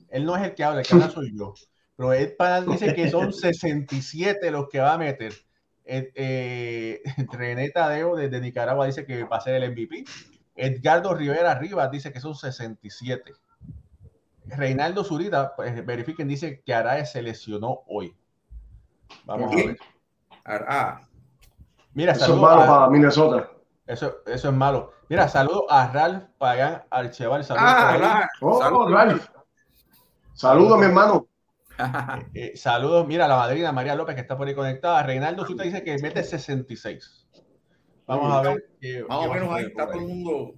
Él no es el que habla, el que habla soy yo. Pero Ed Pana dice que son 67 los que va a meter. Ed, eh, René Tadeo desde Nicaragua dice que va a ser el MVP. Edgardo Rivera Rivas dice que son 67. Reinaldo Zurita, pues verifiquen, dice que Araez se lesionó hoy. Vamos a ¿Quién? ver. Ah, Mira, Eso es malo a- para Minnesota. eso, eso es malo. Mira, saludo a Ralph Pagán Archeval. Saludos ah. Ralph, Oh, saludos. Ralph. Saludos, mi hermano. Eh, saludos, mira, la madrina María López que está por ahí conectada. Reinaldo Zuta dice que mete 66. Vamos a ver. qué- Más qué o menos ahí está todo el mundo.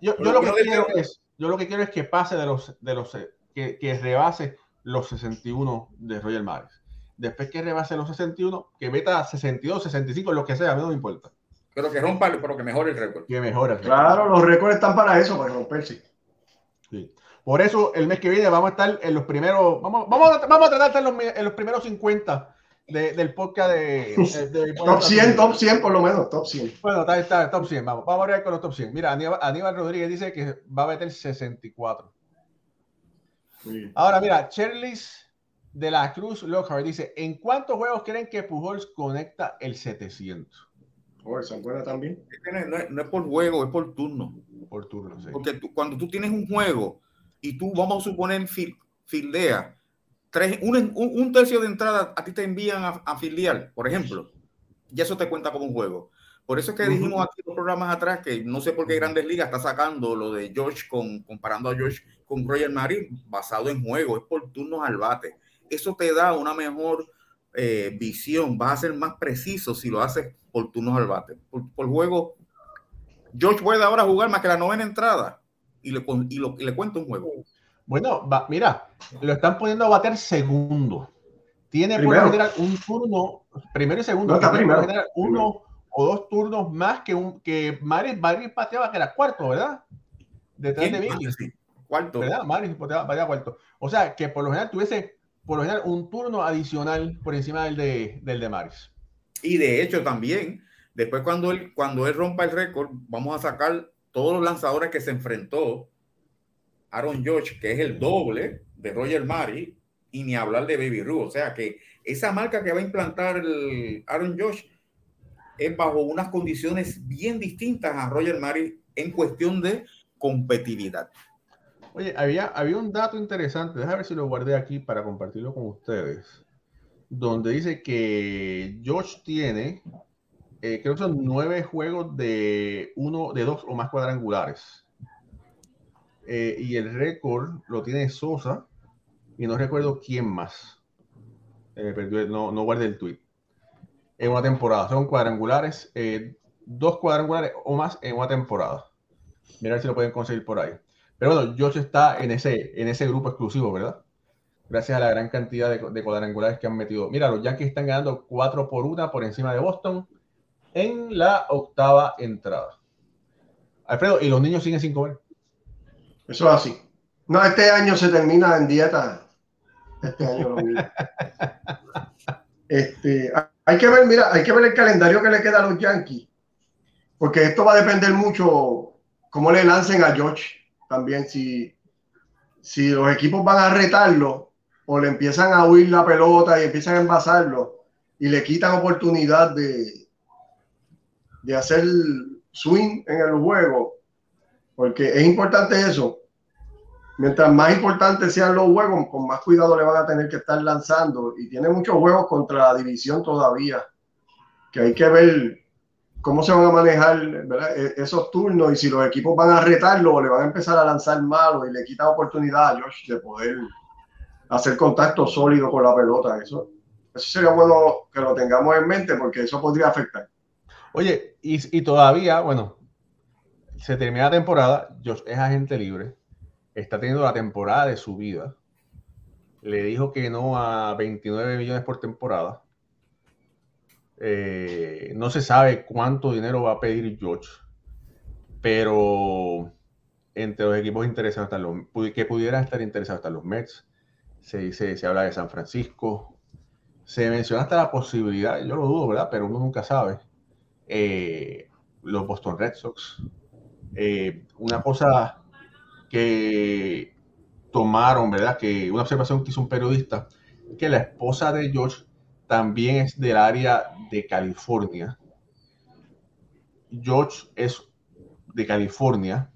Yo, lo que quiero es, yo lo que quiero es que pase de los, de los, eh, que, que rebase los 61 de Roger Maris. Después que rebase los 61, que meta 62, 65, lo que sea, a mí no me importa. Pero que rompa, pero que mejore el récord. Que mejore. Claro, los récords están para eso, para romperse. Sí. Por eso el mes que viene vamos a estar en los primeros, vamos, vamos, a, vamos a tratar de estar en los, en los primeros 50 de- del podcast de, de- de- Top 100, top 100 por lo menos, top 100. Bueno, está, está, top 100, vamos, vamos a ver con los top 100. Mira, Aníbal, Aníbal Rodríguez dice que va a meter 64. Ahora, mira, Cherlis de la Cruz Lockhart dice: ¿En cuántos juegos creen que Pujols conecta el 700? Oh, es buena también. No es, no es por juego, es por turno. Por turno, sí. Porque tú- cuando tú tienes un juego y tú, vamos a suponer, fil- fildea, tres, un, un- tercio de entrada a ti te envían a, a fildear, por ejemplo, y eso te cuenta como un juego. Por eso es que dijimos aquí los programas atrás que no sé por qué Grandes Ligas está sacando lo de George con, comparando a George con Roger Marin basado en juego, es por turnos al bate. Eso te da una mejor eh, visión, vas a ser más preciso si lo haces por turnos al bate. Por, por juego, George puede ahora jugar más que la novena entrada y le, y lo- y le cuenta un juego. Bueno, va- mira, lo están poniendo a bater segundo. Tiene por Primero. lo general un turno, primero y segundo, No, tiene por lo primero. general uno o dos turnos más que un que Maris, Maris pateaba que era cuarto, ¿verdad? Detrás de Vicky, Sí, Cuarto. ¿verdad? Maris pateaba, pateaba cuarto. O sea, que por lo general tuviese por lo general un turno adicional por encima del de, del de Maris. Y de hecho también, después cuando él, cuando él rompa el récord, vamos a sacar todos los lanzadores que se enfrentó Aaron George, que es el doble de Roger Mari, y ni hablar de Baby Ruth. O sea que esa marca que va a implantar Aaron George es bajo unas condiciones bien distintas a Roger Mari en cuestión de competitividad. Oye, había, había un dato interesante, déjame ver si lo guardé aquí para compartirlo con ustedes, donde dice que Josh tiene, eh, creo que son nueve juegos de uno, de dos o más cuadrangulares. Eh, y el récord lo tiene Sosa, y no recuerdo quién más. Eh, no, no guardé el tweet. En una temporada, son cuadrangulares, eh, dos cuadrangulares o más en una temporada. Mira a ver si lo pueden conseguir por ahí. Pero bueno, Josh está en ese, en ese grupo exclusivo, ¿verdad? Gracias a la gran cantidad de, de cuadrangulares que han metido. Mira, los Yankees están ganando 4 por 1 por encima de Boston en la octava entrada. Alfredo, y los niños siguen sin comer. Eso es así. No, este año se termina en dieta. Este año lo mismo. Este, hay que ver, mira, hay que ver el calendario que le queda a los Yankees. Porque esto va a depender mucho cómo le lancen a George también. Si, si los equipos van a retarlo o le empiezan a huir la pelota y empiezan a envasarlo y le quitan oportunidad de, de hacer swing en el juego. Porque es importante eso. Mientras más importantes sean los juegos, con más cuidado le van a tener que estar lanzando. Y tiene muchos juegos contra la división todavía, que hay que ver cómo se van a manejar. E- esos turnos y si los equipos van a retarlo o le van a empezar a lanzar malo y le quitan oportunidad a Josh de poder hacer contacto sólido con la pelota. Eso, eso sería bueno que lo tengamos en mente porque eso podría afectar. Oye, y, todavía, bueno, se termina la temporada, Josh es agente libre, está teniendo la temporada de su vida. Le dijo que no a 29 millones por temporada. Eh, no se sabe cuánto dinero va a pedir George, pero entre los equipos interesados están los que pudieran estar interesados están los Mets. Se dice, se habla de San Francisco. Se menciona hasta la posibilidad, yo lo dudo, ¿verdad? Pero uno nunca sabe. Eh, los Boston Red Sox. Eh, una cosa que tomaron, ¿verdad? Que una observación que hizo un periodista, que la esposa de George también es del área de California. George es de California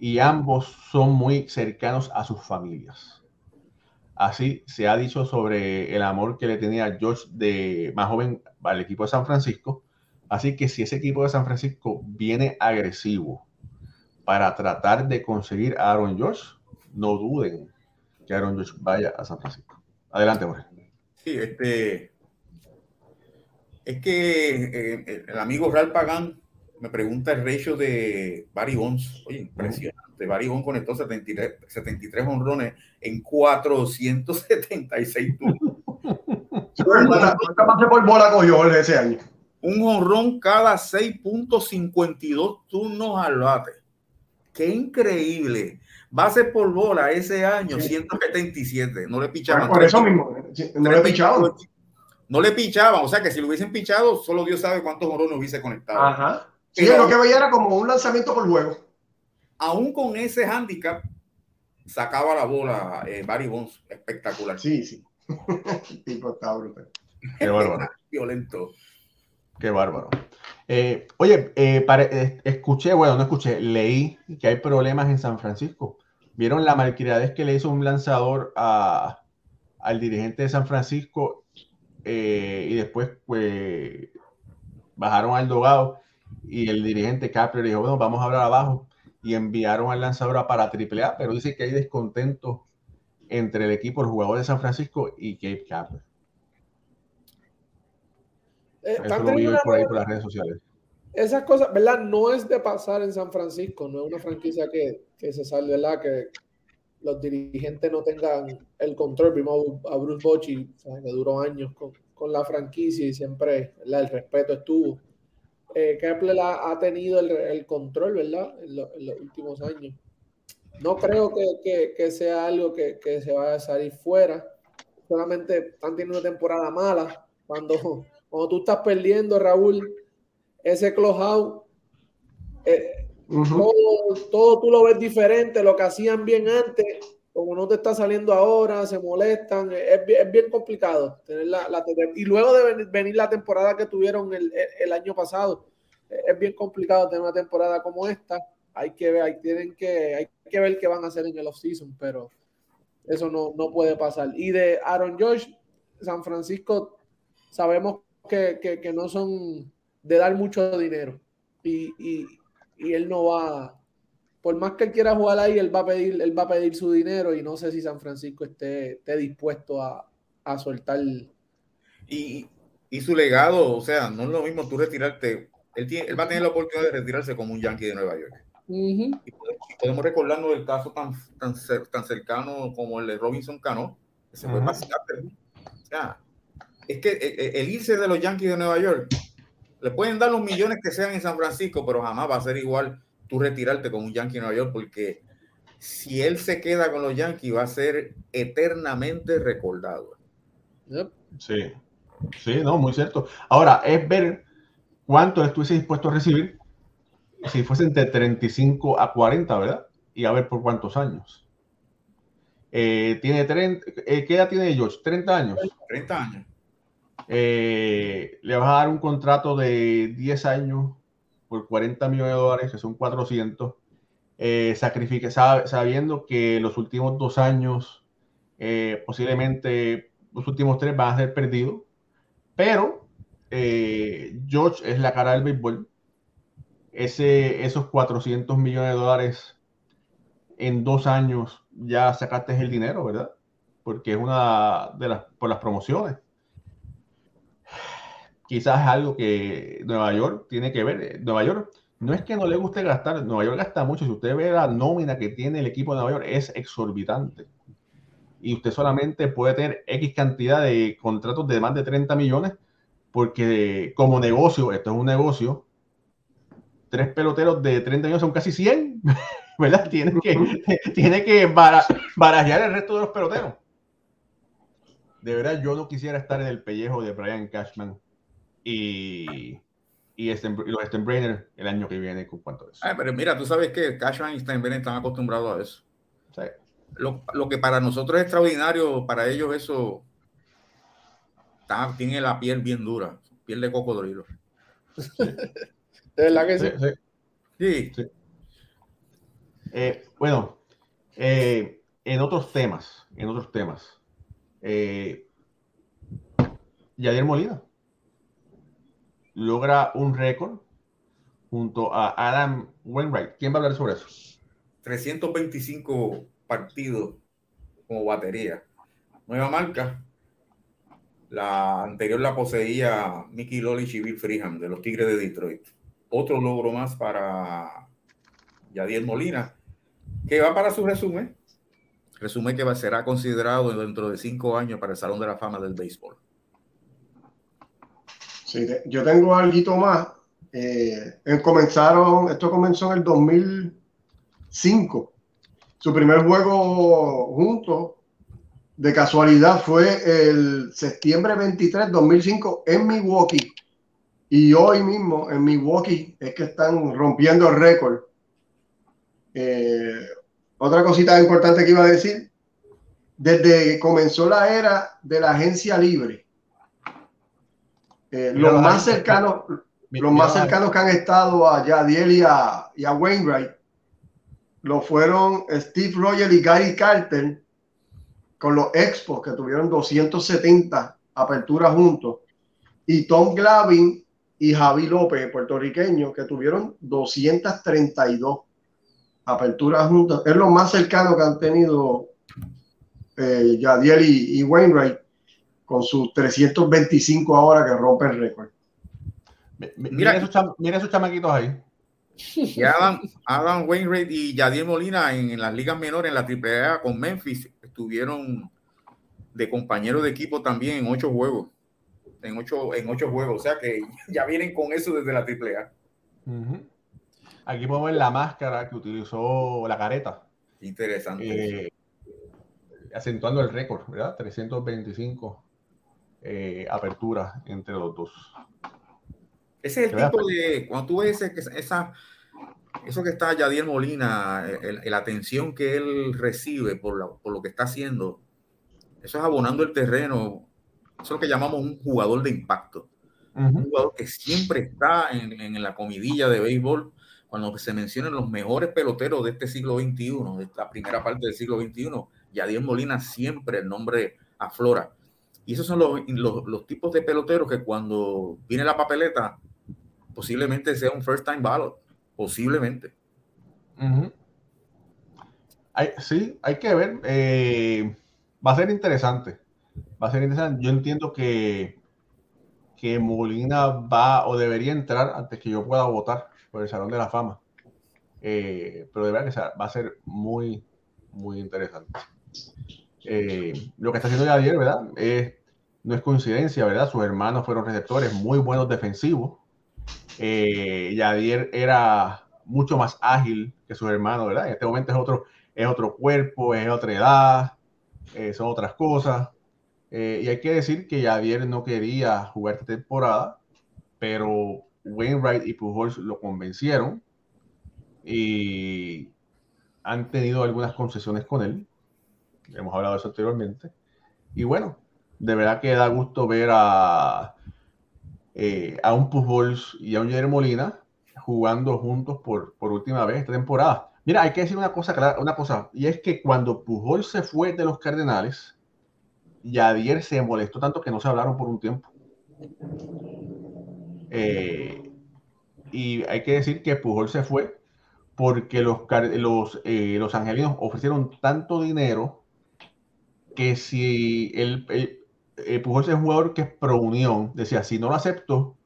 y ambos son muy cercanos a sus familias. Así se ha dicho sobre el amor que le tenía George de más joven al equipo de San Francisco. Así que si ese equipo de San Francisco viene agresivo para tratar de conseguir a Aaron George, no duden que Aaron George vaya a San Francisco. Adelante, Jorge. Sí, este. Es que eh, el amigo Real Pagán me pregunta el ratio de Barry Bonds. Oye, impresionante. Barry Bonds conectó 73, 73 honrones en 476 turnos. ¿Cuántas por bola cogió ese año? Un honrón cada 6.52 turnos al bate. ¡Qué increíble! Base por bola ese año, 177. No le pichaban. Por eso mismo, sí, no le pichaban. No le pichaban, o sea que si lo hubiesen pichado, solo Dios sabe cuántos honrones hubiese conectado. Ajá. Sí, lo que veía era como un lanzamiento por juego. Aún con ese handicap, sacaba la bola eh, Barry Bonds. Espectacular. Sí, sí. El tipo está brutal. Qué bárbaro. Violento. Qué bárbaro. Eh, oye, eh, eh, escuché, bueno, no escuché, leí que hay problemas en San Francisco. ¿Vieron la malcriadez que le hizo un lanzador a, al dirigente de San Francisco? Y después, pues, bajaron al dogado y el dirigente Capler dijo, bueno, vamos a hablar abajo. Y enviaron al lanzador para AAA, pero dice que hay descontento entre el equipo, el jugador de San Francisco y Cape Capler. Eh, Eso están lo vi hoy por ahí por las redes sociales. esas cosas, ¿verdad? No es de pasar en San Francisco, no es una franquicia que, que se sale, ¿verdad? Que los dirigentes no tengan el control. Vimos a Bruce Bochy, que duró años con, con la franquicia y siempre ¿verdad? el respeto estuvo. Eh, Kepler ha, ha tenido el, el control, ¿verdad? En, lo- en los últimos años. No creo que, que- que sea algo que, que se vaya a salir fuera. Solamente están teniendo una temporada mala. Cuando, cuando tú estás perdiendo, Raúl, ese close-out, eh, Ujú. todo, todo tú lo ves diferente, lo que hacían bien antes, como no te está saliendo ahora, se molestan, es, bien- es bien complicado tener la, la- y luego de venir, venir la temporada que tuvieron el, el- el año pasado, es bien complicado tener una temporada como esta. Hay que ver, hay, tienen que, hay que ver qué van a hacer en el offseason, pero eso no, no puede pasar. Y de Aaron George, San Francisco, sabemos que, que- que no son de dar mucho dinero. Y, y- y él no va, por más que él quiera jugar ahí, él va a pedir, él va a pedir su dinero y no sé si San Francisco esté, esté dispuesto a, a soltar. Y, y su legado, o sea, no es lo mismo tú retirarte. Él, tiene, él va a tener la oportunidad de retirarse como un Yankee de Nueva York. Y podemos, y podemos recordarnos del caso tan, tan, cer- tan cercano como el de Robinson Cano, que se fue Ajá. para Seattle. O sea, es que el, el- el irse de los Yankees de Nueva York, le pueden dar los millones que sean en San Francisco, pero jamás va a ser igual tú retirarte como un Yankee de Nueva York, porque si él se queda con los Yankees, va a ser eternamente recordado. Yep. Sí, sí, no, muy cierto. Ahora, es ver cuánto estuviese dispuesto a recibir si fuese entre 35 a 40, ¿verdad? Y a ver por cuántos años. Eh, tiene 30, eh, ¿Qué edad tiene George? 30 años. 30 años. Eh, le vas a dar un contrato de 10 años por 40 millones de dólares, que son 400. Eh, sacrifique, sab- sabiendo que los últimos dos años, eh, posiblemente los últimos tres van a ser perdidos, pero eh, George es la cara del béisbol. Ese, esos 400 millones de dólares en dos años ya sacaste el dinero, ¿verdad? Porque es una de las, por las promociones quizás es algo que Nueva York tiene que ver. Eh, Nueva York no es que no le guste gastar, Nueva York gasta mucho. Si usted ve la nómina que tiene el equipo de Nueva York, es exorbitante. Y usted solamente puede tener X cantidad de contratos de más de 30 millones, porque como negocio, esto es un negocio, tres peloteros de 30 millones son casi 100, ¿verdad? Tiene que, tiene que bara- barajear el resto de los peloteros. De verdad, yo no quisiera estar en el pellejo de Brian Cashman y, y, Sten- y los Steinbrenner el año que viene con cuanto a eso. Ay, pero mira, tú sabes que Cashman y Steinbrenner están acostumbrados a eso. Lo, lo que para nosotros es extraordinario, para ellos eso está- tiene la piel bien dura, piel de cocodrilo. De verdad que sí. sí, sí. Sí, Eh, bueno, eh, en otros temas, en otros temas, eh, Yadier Molina logra un récord junto a Adam Wainwright. ¿Quién va a hablar sobre eso? 325 partidos como batería. Nueva marca. La anterior la poseía Mickey Lolich y Bill Freeham de los Tigres de Detroit. Otro logro más para Yadier Molina, que va para su resumen. Resumen que será considerado dentro de cinco años para el Salón de la Fama del Béisbol. Sí, yo tengo algo más. Eh, en- comenzaron, esto comenzó en el 2005. Su primer juego juntos, de casualidad, fue el septiembre 23, 2005, en Milwaukee. Y hoy mismo en Milwaukee es que están rompiendo el récord. Eh, otra cosita importante que iba a decir, desde que comenzó la era de la agencia libre, eh, los más cercanos, los más cercanos que han estado a Yadiel y a, y a Wainwright, lo fueron Steve Rogers y Gary Carter con los Expos que tuvieron 270 aperturas juntos y Tom Glavin y Javi López, puertorriqueño, que tuvieron 232 aperturas juntas. Es lo más cercano que han tenido eh, Yadiel y, Wainwright con sus 325 ahora que rompe el récord. Mira, esos, chamaquitos ahí. Y Adam, Adam, Wainwright y Yadiel Molina en, las ligas menores, en la AAA con Memphis, estuvieron de compañeros de equipo también en ocho juegos. En ocho, en ocho juegos. O sea que ya vienen con eso desde la AAA. Aquí podemos ver la máscara que utilizó la careta. Interesante. Eh, acentuando el récord, ¿verdad? 325 eh, aperturas entre los dos. Ese es el tipo de, cuando tú ves esa, eso que está Yadier Molina, la atención que él recibe por, por, lo que está haciendo, eso es abonando el terreno, eso es lo que llamamos un jugador de impacto. Un jugador que siempre está en, en, la comidilla de béisbol cuando se mencionan los mejores peloteros de este siglo XXI, de esta primera parte del siglo XXI, Yadier Molina siempre el nombre aflora. Y esos son los, los, tipos de peloteros que cuando viene la papeleta, posiblemente sea un first time ballot. Posiblemente. sí, hay que ver. Eh, va a ser interesante. Va a ser interesante. Yo entiendo que, que Molina va o debería entrar antes que yo pueda votar por el Salón de la Fama. Eh, pero de verdad que va a ser muy, muy interesante. Eh, lo que está haciendo Yadier, ¿verdad? no es coincidencia, ¿verdad? Sus hermanos fueron receptores muy buenos defensivos. Eh, Yadier era mucho más ágil que sus hermanos, ¿verdad? En este momento es otro, es otro cuerpo, es otra edad, eh, son otras cosas. Eh, y hay que decir que Yadier no quería jugar esta temporada, pero Wainwright y Pujols lo convencieron y han tenido algunas concesiones con él hemos hablado de eso anteriormente. Y bueno, de verdad que da gusto ver a, eh, a un Pujols y a un Jerry Molina jugando juntos por, por última vez esta temporada. Mira, hay que decir una cosa, una cosa, y es que cuando Pujol se fue de los Cardenales, Yadier se molestó tanto que no se hablaron por un tiempo. Eh, y hay que decir que Pujol se fue porque los, los, eh, los angelinos ofrecieron tanto dinero que si el, el, el Pujols es un jugador que es pro unión, decía, si no lo acepto,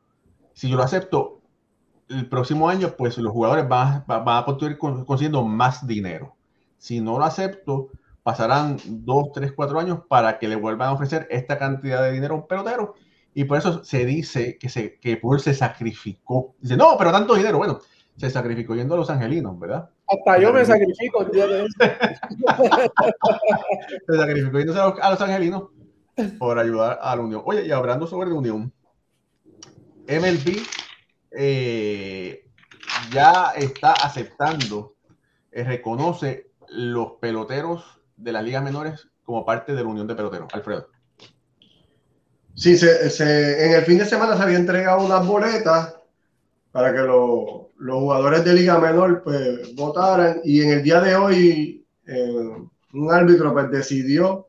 si yo lo acepto, el próximo año, pues los jugadores van, van a continuar consiguiendo más dinero. Si no lo acepto, pasarán dos, tres, cuatro años para que le vuelvan a ofrecer esta cantidad de dinero a un pelotero. Y por eso se dice que, se, que Pujols se sacrificó. Dice, no, pero tanto dinero. Bueno, se sacrificó yendo a los angelinos, ¿verdad? Hasta yo me sacrifico día de Se sacrificó a los, angelinos por ayudar a la Unión. Oye, y hablando sobre la Unión, MLB eh, ya está aceptando, eh, reconoce los peloteros de las ligas menores como parte de la Unión de Peloteros. Alfredo. Sí, se, en el fin de semana se había entregado unas boletas para que los jugadores de Liga Menor pues, votaran y en el día de hoy eh, un árbitro pues, decidió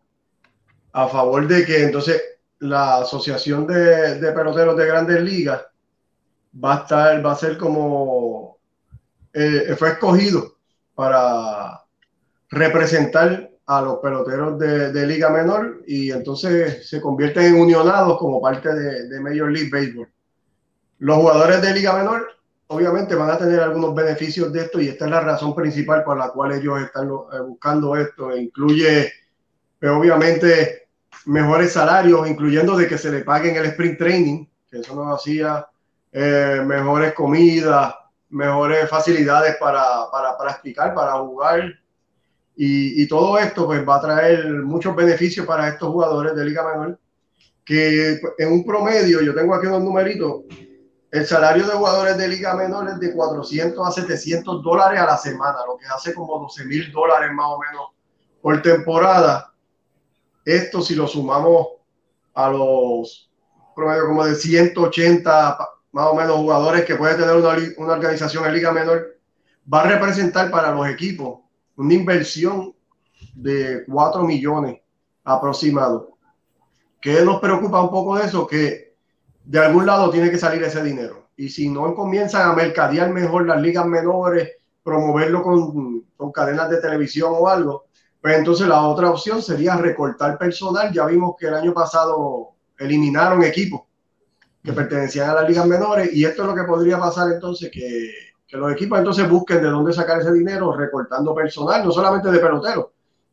a favor de que entonces la asociación de, de, peloteros de grandes ligas va a estar, va a ser como eh, fue escogido para representar a los peloteros de, de, Liga Menor y entonces se convierten en unionados como parte de, de Major League Baseball. Los jugadores de Liga Menor obviamente van a tener algunos beneficios de esto y esta es la razón principal por la cual ellos están eh, buscando esto. E incluye, pues, obviamente, mejores salarios, incluyendo de que se le paguen el sprint training, que eso nos hacía, eh, mejores comidas, mejores facilidades para, para practicar, para jugar. Y, y, todo esto pues va a traer muchos beneficios para estos jugadores de Liga Menor, que en un promedio, yo tengo aquí unos numeritos, el salario de jugadores de liga menor es de 400 a 700 dólares a la semana, lo que hace como 12 mil dólares más o menos por temporada. Esto si lo sumamos a los promedio como de 180 más o menos jugadores que puede tener una, una organización en Liga Menor, va a representar para los equipos una inversión de 4 millones aproximado. ¿Qué nos preocupa un poco de eso? Que de algún lado tiene que salir ese dinero. Y si no comienzan a mercadear mejor las ligas menores, promoverlo con, con cadenas de televisión o algo, pues entonces la otra opción sería recortar personal. Ya vimos que el año pasado eliminaron equipos que pertenecían a las ligas menores y esto es lo que podría pasar entonces, que, que los equipos entonces busquen de dónde sacar ese dinero recortando personal, no solamente de peloteros,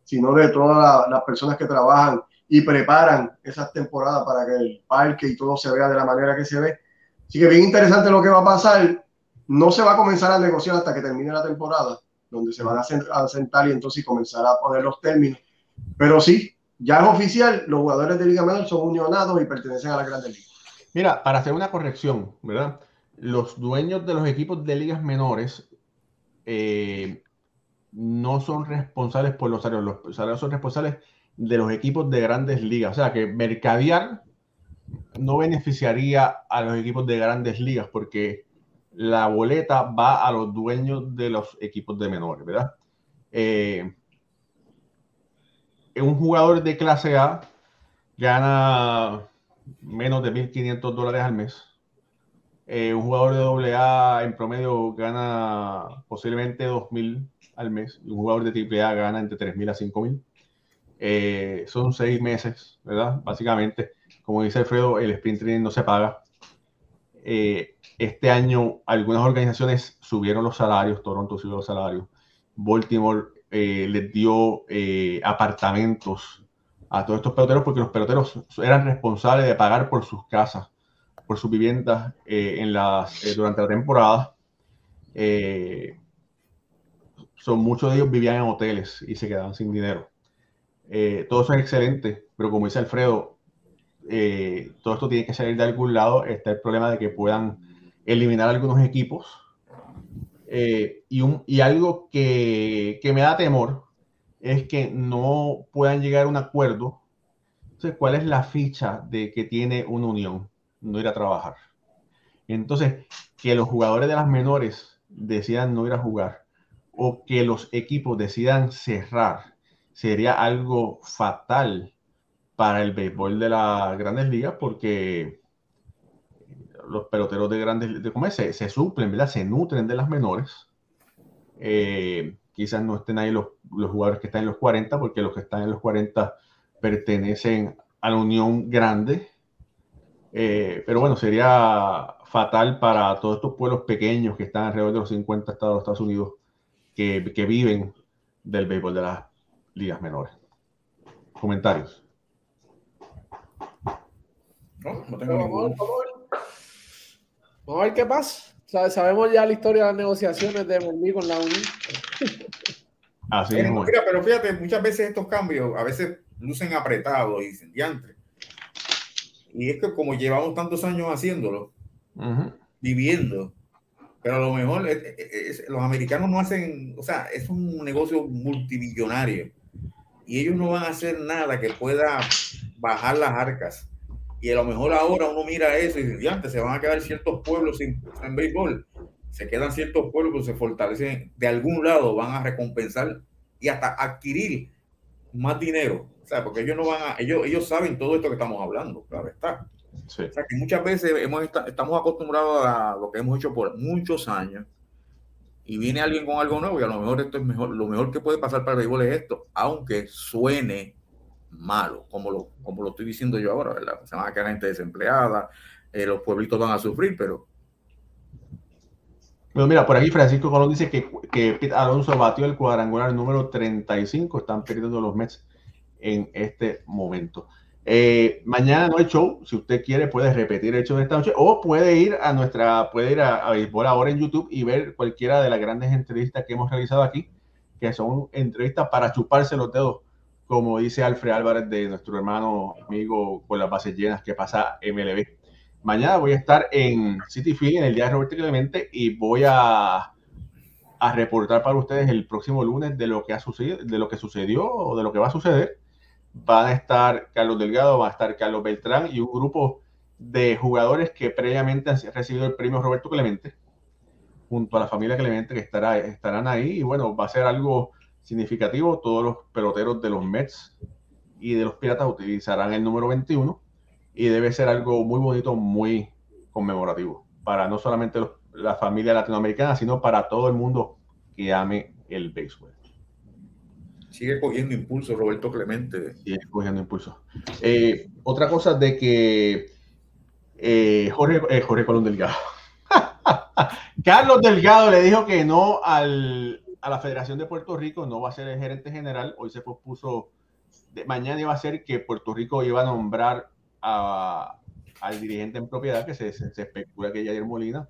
sino de todas las personas que trabajan y preparan esas temporadas para que el parque y todo se vea de la manera que se ve. Así que bien interesante lo que va a pasar. No se va a comenzar a negociar hasta que termine la temporada, donde se van a sentar y entonces comenzar a poner los términos. Pero sí, ya es oficial, los jugadores de Liga Menor son unionados y pertenecen a la Grandes Ligas. Mira, para hacer una corrección, ¿verdad? Los dueños de los equipos de ligas menores eh, no son responsables por los salarios, los salarios son responsables de los equipos de grandes ligas. O sea que mercadear no beneficiaría a los equipos de grandes ligas porque la boleta va a los dueños de los equipos de menores, ¿verdad? Eh, un jugador de clase A gana menos de 1.500 dólares al mes. Eh, un jugador de doble A en promedio gana posiblemente 2.000 al mes. Un jugador de triple A gana entre 3.000 a 5.000. Eh, son seis meses, ¿verdad? Básicamente, como dice Alfredo, el sprint training no se paga. Eh, este año algunas organizaciones subieron los salarios, Toronto subió los salarios, Baltimore eh, les dio apartamentos a todos estos peloteros porque los peloteros eran responsables de pagar por sus casas, por sus viviendas durante la temporada. son, muchos de ellos vivían en hoteles y se quedaban sin dinero. Eh, todo eso es excelente, pero como dice Alfredo, eh, todo esto tiene que salir de algún lado. Está el problema de que puedan eliminar algunos equipos. Eh, y, un, y, algo que, que, me da temor es que no puedan llegar a un acuerdo. Entonces, ¿cuál es la ficha de que tiene una unión? No ir a trabajar. Entonces, que los jugadores de las menores decidan no ir a jugar o que los equipos decidan cerrar sería algo fatal para el béisbol de las grandes ligas porque los peloteros de grandes ligas se, se suplen, ¿verdad? se nutren de las menores. Eh, quizás no estén ahí los, los, jugadores que están en los 40 porque los que están en los 40 pertenecen a la Unión Grande. Eh, pero bueno, sería fatal para todos estos pueblos pequeños que están alrededor de los 50 estados de Estados Unidos que, que viven del béisbol de las ligas menores. Comentarios. No, no tengo vamos, vamos, a ver qué pasa. sabemos ya la historia de las negociaciones de Mondi con la Unión. Así es. Mira, pero fíjate, muchas veces estos cambios a veces lucen apretados y incendiantes. Y es que como llevamos tantos años haciéndolo, viviendo, pero a lo mejor los americanos no hacen, o sea, es un negocio multimillonario y ellos no van a hacer nada que pueda bajar las arcas. Y a lo mejor ahora uno mira eso y dice, antes se van a quedar ciertos pueblos sin, en béisbol. Se quedan ciertos pueblos que se fortalecen, de algún lado van a recompensar y hasta adquirir más dinero. O sea, porque ellos no van a, ellos, ellos saben todo esto que estamos hablando, claro está. O sea, que muchas veces hemos, estamos acostumbrados a lo que hemos hecho por muchos años y viene alguien con algo nuevo y a lo mejor esto es mejor, lo mejor que puede pasar para el béisbol es esto, aunque suene malo, como lo, como lo estoy diciendo yo ahora, ¿verdad? Se van a quedar gente desempleada, eh, los pueblitos van a sufrir, pero... Bueno, mira, por aquí Francisco Colón dice que, que Pete Alonso batió el cuadrangular número 35, están perdiendo los Mets en este momento. Eh, mañana no hay show. Si usted quiere, puede repetir el show de esta noche o puede ir a nuestra, puede ir a, a Béisbol ahora en YouTube y ver cualquiera de las grandes entrevistas que hemos realizado aquí, que son entrevistas para chuparse los dedos, como dice Alfred Álvarez de nuestro hermano amigo con las bases llenas que pasa MLB. Mañana voy a estar en City Field en el día de Roberto Clemente y voy a, a reportar para ustedes el próximo lunes de lo que ha sucedido, de lo que sucedió o de lo que va a suceder van a estar Carlos Delgado, va a estar Carlos Beltrán y un grupo de jugadores que previamente han recibido el premio Roberto Clemente, junto a la familia Clemente que estará, estarán ahí. Y bueno, va a ser algo significativo. Todos los peloteros de los Mets y de los Piratas utilizarán el número 21 y debe ser algo muy bonito, muy conmemorativo para no solamente la familia latinoamericana, sino para todo el mundo que ame el béisbol. Sigue cogiendo impulso Roberto Clemente. Sigue cogiendo impulso. Eh, otra cosa de que eh, Jorge, eh, Jorge Colón Delgado. Carlos Delgado le dijo que no al, a la Federación de Puerto Rico, no va a ser el gerente general. Hoy se pospuso, de, mañana iba a ser que Puerto Rico iba a nombrar a, al dirigente en propiedad, que se, se, especula que es Jair Molina,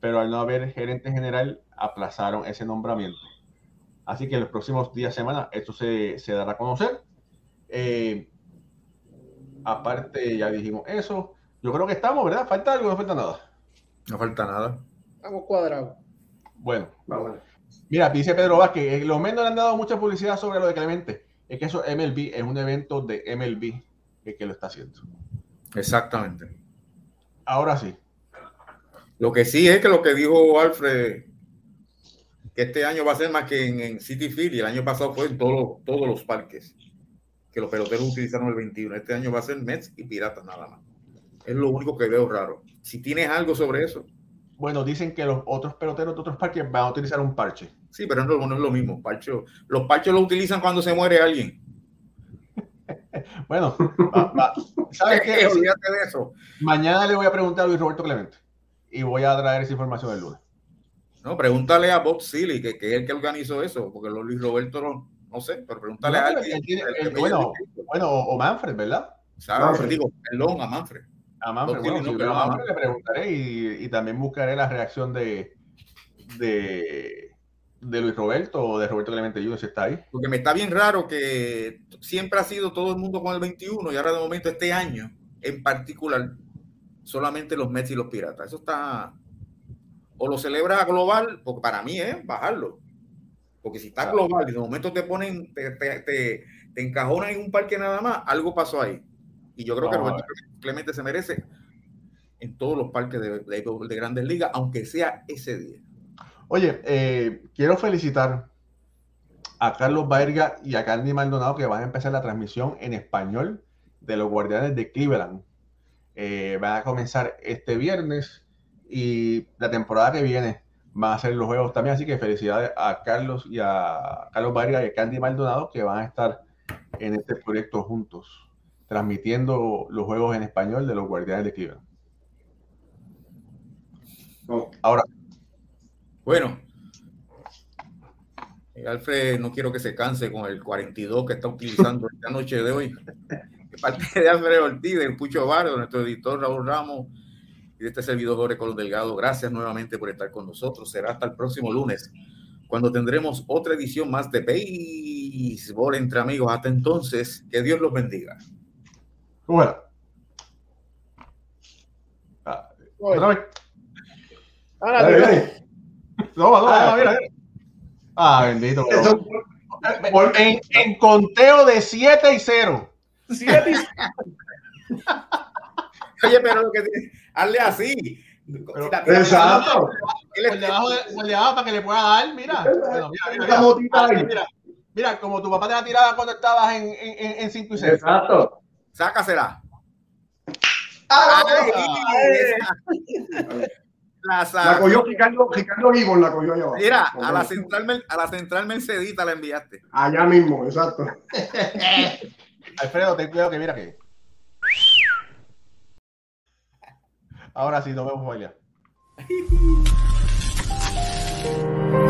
pero al no haber gerente general, aplazaron ese nombramiento. Así que en los próximos días, semanas, esto se, se dará a conocer. Eh, aparte, ya dijimos eso. Yo creo que estamos, ¿verdad? ¿Falta algo? No falta nada. No falta nada. Estamos cuadrados. Bueno, mira, dice Pedro Vázquez, los menos le han dado mucha publicidad sobre lo de Clemente. Es que eso MLB es un evento de MLB que, que lo está haciendo. Exactamente. Ahora sí. Lo que sí es que lo que dijo Alfred, que este año va a ser más que en, City Field, y el año pasado fue en todos todos los parques, que los peloteros utilizaron el 21. Este año va a ser Mets y Piratas nada más. Es lo único que veo raro. Si tienes algo sobre eso. Bueno, dicen que los otros peloteros de otros parques van a utilizar un parche. Sí, pero no, no es lo mismo. Parcho, los parches los utilizan cuando se muere alguien. bueno, ¿sabes qué? Olvídate de eso. Mañana le voy a preguntar a Luis Roberto Clemente y voy a traer esa información el lunes. No, pregúntale a Bob Silly, que, que, es el que organizó eso, porque los Luis Roberto no, no sé, pero pregúntale a alguien. bueno, bueno, o Manfred, ¿verdad? ¿Sabes? Digo, perdón, a Manfred. A Manfred, bueno, si a Manfred le preguntaré y, y, también buscaré la reacción de, de, de Luis Roberto o de Roberto Clemente Jr. si está ahí. Porque me está bien raro que siempre ha sido todo el mundo con el 21 y ahora de momento este año en particular solamente los Mets y los Piratas. Eso está o lo celebra global, porque para mí es bajarlo. Porque si está global y de momento te ponen, te, te, te, encajonan en un parque nada más, algo pasó ahí. Y yo creo que Clemente se merece en todos los parques de, de grandes ligas, aunque sea ese día. Oye, eh, quiero felicitar a Carlos Baerga y a Candy Maldonado que van a empezar la transmisión en español de los Guardianes de Cleveland. Eh, van a comenzar este viernes y la temporada que viene van a ser los juegos también. Así que felicidades a Carlos y a Carlos Baerga y a Candy Maldonado que van a estar en este proyecto juntos, transmitiendo los juegos en español de los Guardianes de Cleveland. Ahora, bueno, eh, Alfred, no quiero que se canse con el 42 que está utilizando esta noche de hoy. De parte de Alfred Ortiz, de Pucho Barrio, nuestro editor Raúl Ramos y de este servidor Jorge Colón Delgado, gracias nuevamente por estar con nosotros. Será hasta el próximo lunes, cuando tendremos otra edición más de Béisbol entre amigos. Hasta entonces, que Dios los bendiga. Bueno. Ah, otra vez. Ahora, no, no, ah, mira, Ah, bendito. En, en, conteo de 7 y 0. 7 y 0. Oye, pero lo que hazle así. Pero, exacto. Por debajo, por debajo para que le pueda dar, mira. Bueno, mira, mira, mira, mira, como tu papá te la tiraba cuando estabas en 5 en, en cinco y 6. Exacto. Sácasela. ¡Ah! La, la cogió Ricardo, Ricardo Gibon, la cogió allá abajo. Mira, a la, central, a la central Mercedita la enviaste. Allá mismo, exacto. Alfredo, ten cuidado que mira que. Ahora sí, nos vemos, bailar.